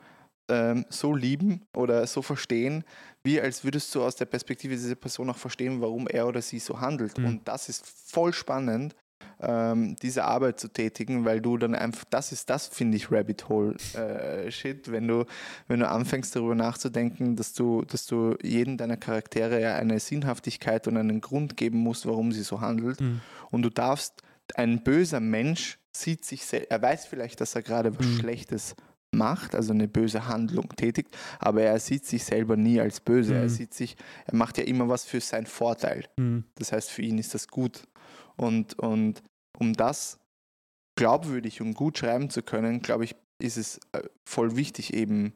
ähm, so lieben oder so verstehen, wie als würdest du aus der Perspektive dieser Person auch verstehen, warum er oder sie so handelt. Mhm. Und das ist voll spannend, ähm, diese Arbeit zu tätigen, weil du dann einfach, das ist das, finde ich, Rabbit Hole äh, Shit, wenn du, wenn du anfängst darüber nachzudenken, dass du, dass du jedem deiner Charaktere ja eine Sinnhaftigkeit und einen Grund geben musst, warum sie so handelt. Mhm. Und du darfst, ein böser Mensch sieht sich selbst, er weiß vielleicht, dass er gerade was Mhm. Schlechtes macht, also eine böse Handlung tätigt, aber er sieht sich selber nie als böse. Er Mhm. sieht sich, er macht ja immer was für seinen Vorteil. Mhm. Das heißt, für ihn ist das gut. Und, und um das glaubwürdig und gut schreiben zu können, glaube ich, ist es äh, voll wichtig, eben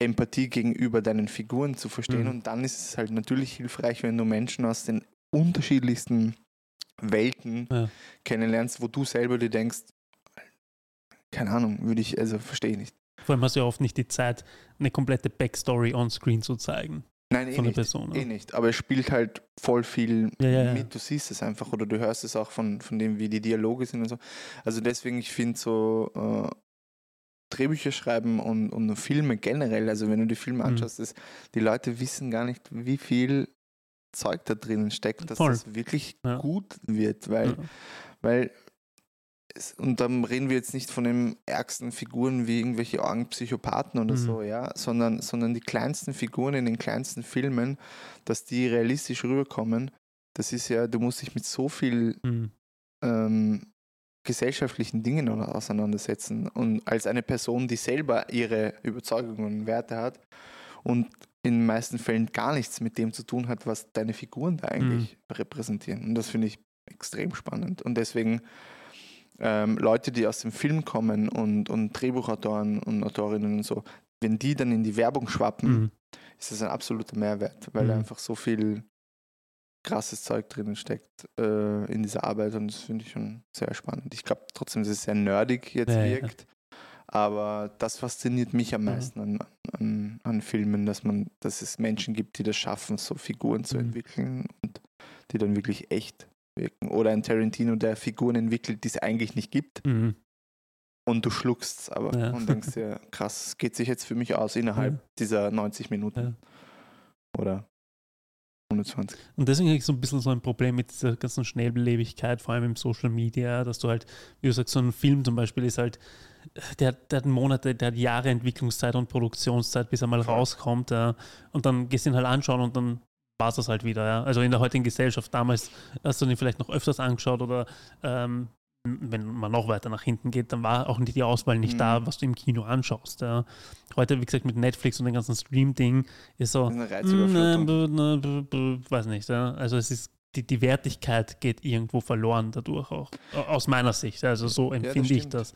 Empathie gegenüber deinen Figuren zu verstehen. Mhm. Und dann ist es halt natürlich hilfreich, wenn du Menschen aus den unterschiedlichsten Welten Ja. kennenlernst, wo du selber dir denkst, keine Ahnung, würde ich, also verstehe ich nicht. Vor allem hast du ja oft nicht die Zeit, eine komplette Backstory on screen zu zeigen Nein, eh von der nicht. Person. Eh nicht, aber es spielt halt voll viel Ja, ja, ja. mit. Du siehst es einfach oder du hörst es auch von, von dem, wie die Dialoge sind und so. Also deswegen, ich finde so äh, Drehbücher schreiben und, und Filme generell, also wenn du die Filme Mhm. anschaust, ist, die Leute wissen gar nicht, wie viel Zeug da drinnen steckt, dass Voll. das wirklich gut wird, weil, weil und dann reden wir jetzt nicht von den ärgsten Figuren wie irgendwelche Augenpsychopathen oder Mhm. so, ja, sondern, sondern die kleinsten Figuren in den kleinsten Filmen, dass die realistisch rüberkommen, das ist ja, du musst dich mit so viel Mhm. ähm, gesellschaftlichen Dingen auseinandersetzen und als eine Person, die selber ihre Überzeugungen und Werte hat und in den meisten Fällen gar nichts mit dem zu tun hat, was deine Figuren da eigentlich repräsentieren. Und das finde ich extrem spannend. Und deswegen ähm, Leute, die aus dem Film kommen und, und Drehbuchautoren und Autorinnen und so, wenn die dann in die Werbung schwappen, Mhm. ist das ein absoluter Mehrwert, weil da Mhm. einfach so viel krasses Zeug drinnen steckt äh, in dieser Arbeit und das finde ich schon sehr spannend. Ich glaube trotzdem, dass es sehr nerdig jetzt Ja, ja. wirkt, aber das fasziniert mich am Mhm. meisten an, an, an Filmen, dass man, dass es Menschen gibt, die das schaffen, so Figuren zu Mhm. entwickeln und die dann wirklich echt wirken. Oder ein Tarantino, der Figuren entwickelt, die es eigentlich nicht gibt Mhm. und du schluckst es aber Ja. und denkst dir, krass, es geht sich jetzt für mich aus innerhalb Ja. dieser 90 Minuten. Ja. Oder 120. Und deswegen habe ich so ein bisschen so ein Problem mit dieser ganzen Schnelllebigkeit, vor allem im Social Media, dass du halt, wie du sagst, so ein Film zum Beispiel ist halt, der, der hat Monate, der hat Jahre Entwicklungszeit und Produktionszeit, bis er mal rauskommt. Ja. Und dann gehst du ihn halt anschauen und dann war es das halt wieder. Ja. Also in der heutigen Gesellschaft, damals hast du ihn vielleicht noch öfters angeschaut oder ähm, wenn man noch weiter nach hinten geht, dann war auch nicht die Auswahl nicht Mhm. da, was du im Kino anschaust. Ja. Heute, wie gesagt, mit Netflix und dem ganzen Stream-Ding ist so, ist eine. Mm, ne, weiß nicht. Ja. Also es ist die, die Wertigkeit geht irgendwo verloren dadurch auch. Au- Aus meiner Sicht. Also so empfinde ich stimmt. das.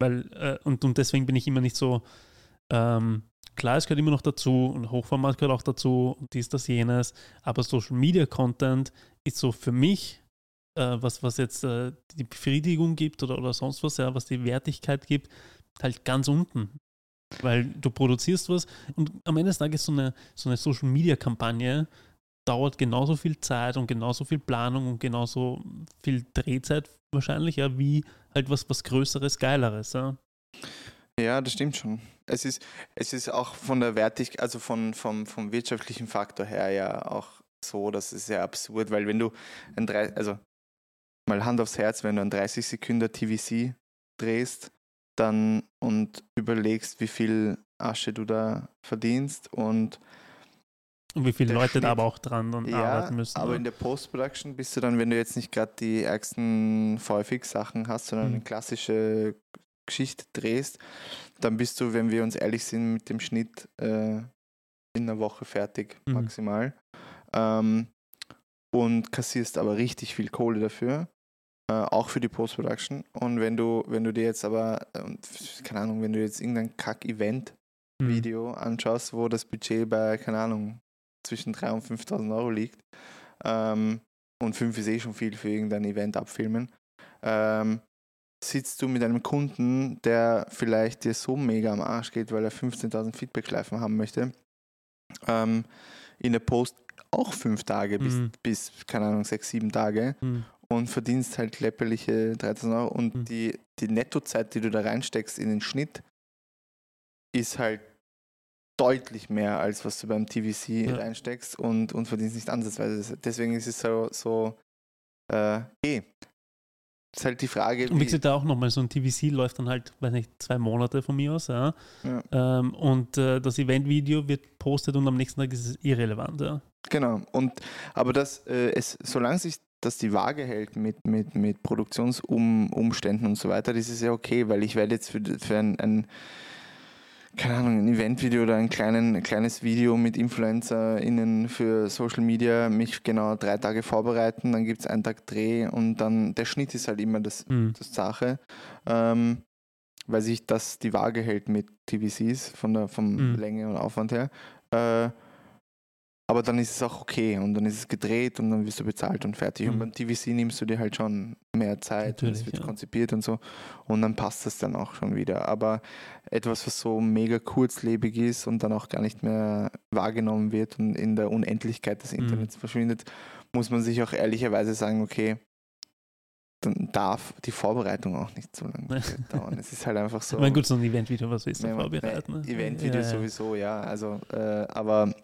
Weil, äh, und, und deswegen bin ich immer nicht so, ähm, klar, es gehört immer noch dazu und Hochformat gehört auch dazu und dies, das, jenes, aber Social Media Content ist so für mich, äh, was, was jetzt äh, die Befriedigung gibt oder, oder sonst was, ja, was die Wertigkeit gibt, halt ganz unten. Weil du produzierst was und am Ende des Tages so eine, so eine Social Media Kampagne dauert genauso viel Zeit und genauso viel Planung und genauso viel Drehzeit wahrscheinlich, ja, wie halt was, was Größeres, Geileres. Ja. Ja, das stimmt schon. Es ist, es ist auch von der Wertig, also von, vom, vom wirtschaftlichen Faktor her ja auch so, das ist sehr absurd, weil wenn du ein drei, also mal Hand aufs Herz, wenn du ein 30 Sekunden TVC drehst, dann und überlegst, wie viel Asche du da verdienst und Und wie viele Leute da Schnitt. aber auch dran dann ja, arbeiten müssen. aber ja. in der Post-Production bist du dann, wenn du jetzt nicht gerade die ärgsten VFX-Sachen hast, sondern Mhm. klassische Geschichte drehst, dann bist du, wenn wir uns ehrlich sind, mit dem Schnitt äh, in einer Woche fertig, Mhm. maximal. Ähm, und kassierst aber richtig viel Kohle dafür, äh, auch für die Post-Production. Und wenn du, wenn du dir jetzt aber, ähm, keine Ahnung, wenn du jetzt irgendein Kack-Event Mhm. Anschaust, wo das Budget bei, keine Ahnung, zwischen 3.000 und 5.000 Euro liegt. Ähm, und 5 ist eh schon viel für irgendein Event abfilmen. Ähm, sitzt du mit einem Kunden, der vielleicht dir so mega am Arsch geht, weil er 15.000 Feedback-Schleifen haben möchte, ähm, in der Post auch fünf Tage bis, Mhm. bis, keine Ahnung, sechs, sieben Tage Hm. und verdienst halt läpperliche 13 Euro und Mhm. die, die Nettozeit, die du da reinsteckst in den Schnitt, ist halt deutlich mehr, als was du beim TVC Ja. reinsteckst und, und verdienst nicht ansatzweise. Deswegen ist es so, so äh, eh. Ist halt die Frage, Und wie gesagt, da auch nochmal, so ein TVC läuft dann halt, weiß nicht, zwei Monate von mir aus, ja. Ja. Ähm, und äh, das Eventvideo wird postet und am nächsten Tag ist es irrelevant, ja. Genau. Und aber das, äh, es, solange sich das die Waage hält mit, mit, mit Produktionsumständen und so weiter, das ist ja okay, weil ich werde jetzt für, für ein, ein keine Ahnung, ein Eventvideo oder ein, kleinen, ein kleines Video mit InfluencerInnen für Social Media mich genau drei Tage vorbereiten, dann gibt es einen Tag Dreh und dann der Schnitt ist halt immer das, Hm. das Sache, ähm, weil sich das die Waage hält mit TVCs von der vom Mhm. Länge und Aufwand her. Äh, aber dann ist es auch okay und dann ist es gedreht und dann wirst du bezahlt und fertig. Und Mhm. beim TVC nimmst du dir halt schon mehr Zeit und es wird ja. konzipiert und so und dann passt das dann auch schon wieder. Aber etwas, was so mega kurzlebig ist und dann auch gar nicht mehr wahrgenommen wird und in der Unendlichkeit des Mhm. Internets verschwindet, muss man sich auch ehrlicherweise sagen, okay, dann darf die Vorbereitung auch nicht so lange *laughs* *laughs* dauern. Es ist halt einfach so. Ich meine, gut, so ein Eventvideo, was willst du Ja, vorbereiten? ne? Eventvideos Ja, ja. sowieso, ja. Also, äh, aber,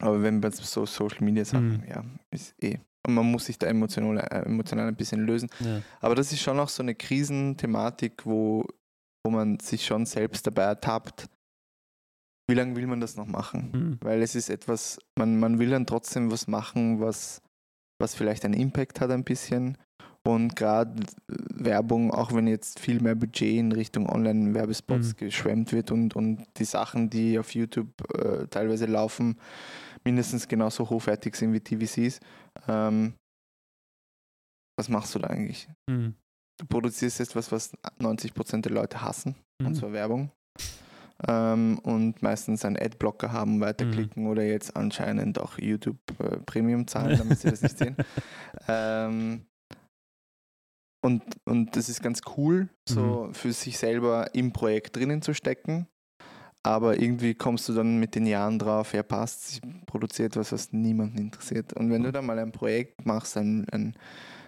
aber wenn wir so Social Media Sachen, Mhm. ja, ist eh. Und man muss sich da emotional, äh, emotional ein bisschen lösen. Ja. Aber das ist schon auch so eine Krisenthematik, wo, wo man sich schon selbst dabei ertappt. Wie lange will man das noch machen? Hm. Weil es ist etwas, man, man will dann trotzdem was machen, was, was vielleicht einen Impact hat ein bisschen. Und gerade Werbung, auch wenn jetzt viel mehr Budget in Richtung Online-Werbespots Mhm. geschwemmt wird und, und die Sachen, die auf YouTube äh, teilweise laufen, mindestens genauso hochwertig sind wie TVCs. Ähm, was machst du da eigentlich? Hm. Du produzierst etwas, was 90% der Leute hassen, und Mhm. zwar Werbung. Ähm, und meistens einen Adblocker haben, weiterklicken oder jetzt anscheinend auch YouTube äh, Premium zahlen, damit sie das nicht sehen. *laughs* Ähm, und, und das ist ganz cool, so für sich selber im Projekt drinnen zu stecken. Aber irgendwie kommst du dann mit den Jahren drauf, ja passt, ich produziere etwas, was niemanden interessiert. Und wenn du da mal ein Projekt machst, ein, ein,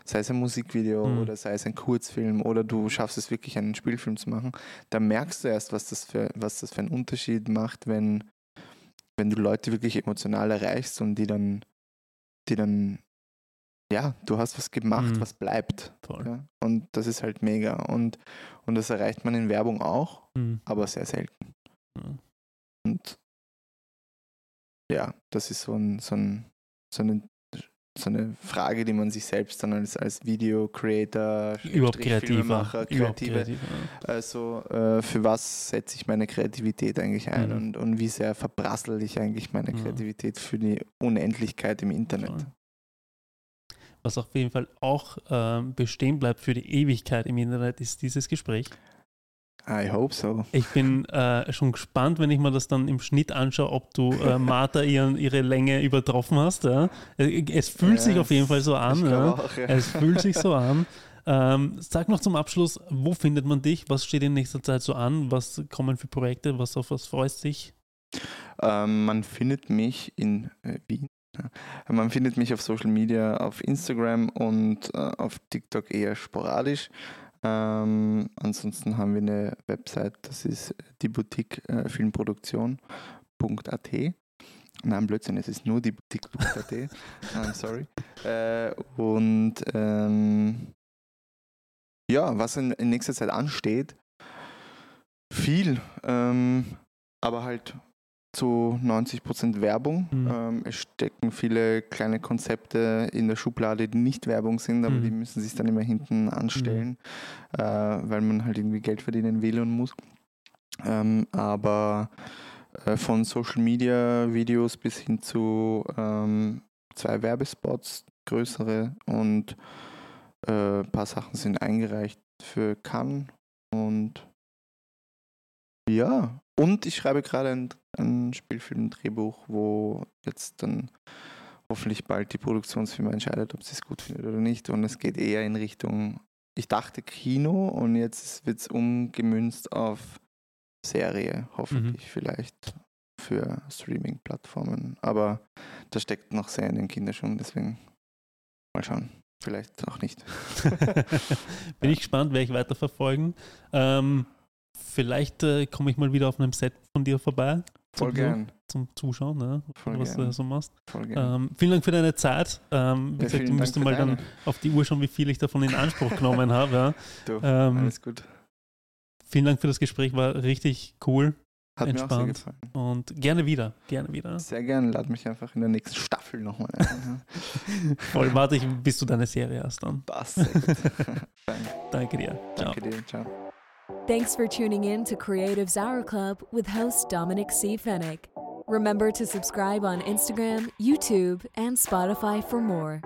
sei es ein Musikvideo Mhm. oder sei es ein Kurzfilm oder du schaffst es wirklich, einen Spielfilm zu machen, dann merkst du erst, was das für, was das für einen Unterschied macht, wenn, wenn du Leute wirklich emotional erreichst und die dann, die dann, ja, du hast was gemacht, Mhm. was bleibt. Ja? Und das ist halt mega. Und, und das erreicht man in Werbung auch, Hm. aber sehr selten. Und ja, das ist so, ein, so, ein, so, eine, so eine Frage, die man sich selbst dann als, als Video-Creator, Überhaupt kreativer. Überhaupt Kreative, ja. also äh, für was setze ich meine Kreativität eigentlich ein Mhm. und, und wie sehr verbrassel ich eigentlich meine Ja. Kreativität für die Unendlichkeit im Internet. Voll. Was auf jeden Fall auch ähm, bestehen bleibt für die Ewigkeit im Internet, ist dieses Gespräch. I hope so. Ich bin äh, schon gespannt, wenn ich mir das dann im Schnitt anschaue, ob du äh, Martha ihren, ihre Länge übertroffen hast. Ja? Äh, Es fühlt sich auf jeden Fall so an. Ja? auch. Es fühlt sich so an. *laughs* Ähm, sag noch zum Abschluss, wo findet man dich? Was steht in nächster Zeit so an? Was kommen für Projekte? Was auf was freust dich? Ähm, man findet mich in äh, Wien. Man findet mich auf Social Media, auf Instagram und äh, auf TikTok eher sporadisch. Ähm, ansonsten haben wir eine Website, das ist die Boutique äh, Filmproduktion.at. Nein, Blödsinn, es ist nur die Boutique.at. I'm *laughs* sorry. Äh, und ähm, ja, was in, in nächster Zeit ansteht, viel, ähm, aber halt zu 90% Werbung. Mhm. Ähm, es stecken viele kleine Konzepte in der Schublade, die nicht Werbung sind, aber Mhm. die müssen sich dann immer hinten anstellen, äh, weil man halt irgendwie Geld verdienen will und muss. Ähm, aber äh, von Social Media Videos bis hin zu ähm, zwei Werbespots, größere und äh, ein paar Sachen sind eingereicht für Cannes und ja, und ich schreibe gerade ein, ein Spielfilm-Drehbuch, wo jetzt dann hoffentlich bald die Produktionsfirma entscheidet, ob sie es gut findet oder nicht. Und es geht eher in Richtung ich dachte Kino und jetzt wird es umgemünzt auf Serie, hoffentlich vielleicht für Streaming-Plattformen. Aber das steckt noch sehr in den Kinderschuhen, deswegen mal schauen. Vielleicht auch nicht. *laughs* Bin ich gespannt, werde ich weiterverfolgen. Ähm, vielleicht äh, komme ich mal wieder auf einem Set von dir vorbei. Voll zum, gern. Zum Zuschauen, ne? Voll was gern. du so machst. Voll gern. Ähm, vielen Dank für deine Zeit. Ähm, Ja, gesagt, du müsstest mal dann deine. auf die Uhr schauen, wie viel ich davon in Anspruch *laughs* genommen habe. Ja. Du, Ähm, alles gut. vielen Dank für das Gespräch, war richtig cool Hat mir auch sehr entspannt. gefallen. und gerne wieder, gerne wieder. Sehr gern, lad mich einfach in der nächsten Staffel nochmal ein. *laughs* Voll warte ich, bis du deine Serie hast dann. Passt, sehr gut. *laughs* Fein. Danke dir. Ciao. Danke dir, ciao. Thanks for tuning in to Creatives Hour Club with host Dominic C. Fennick. Remember to subscribe on Instagram, YouTube, and Spotify for more.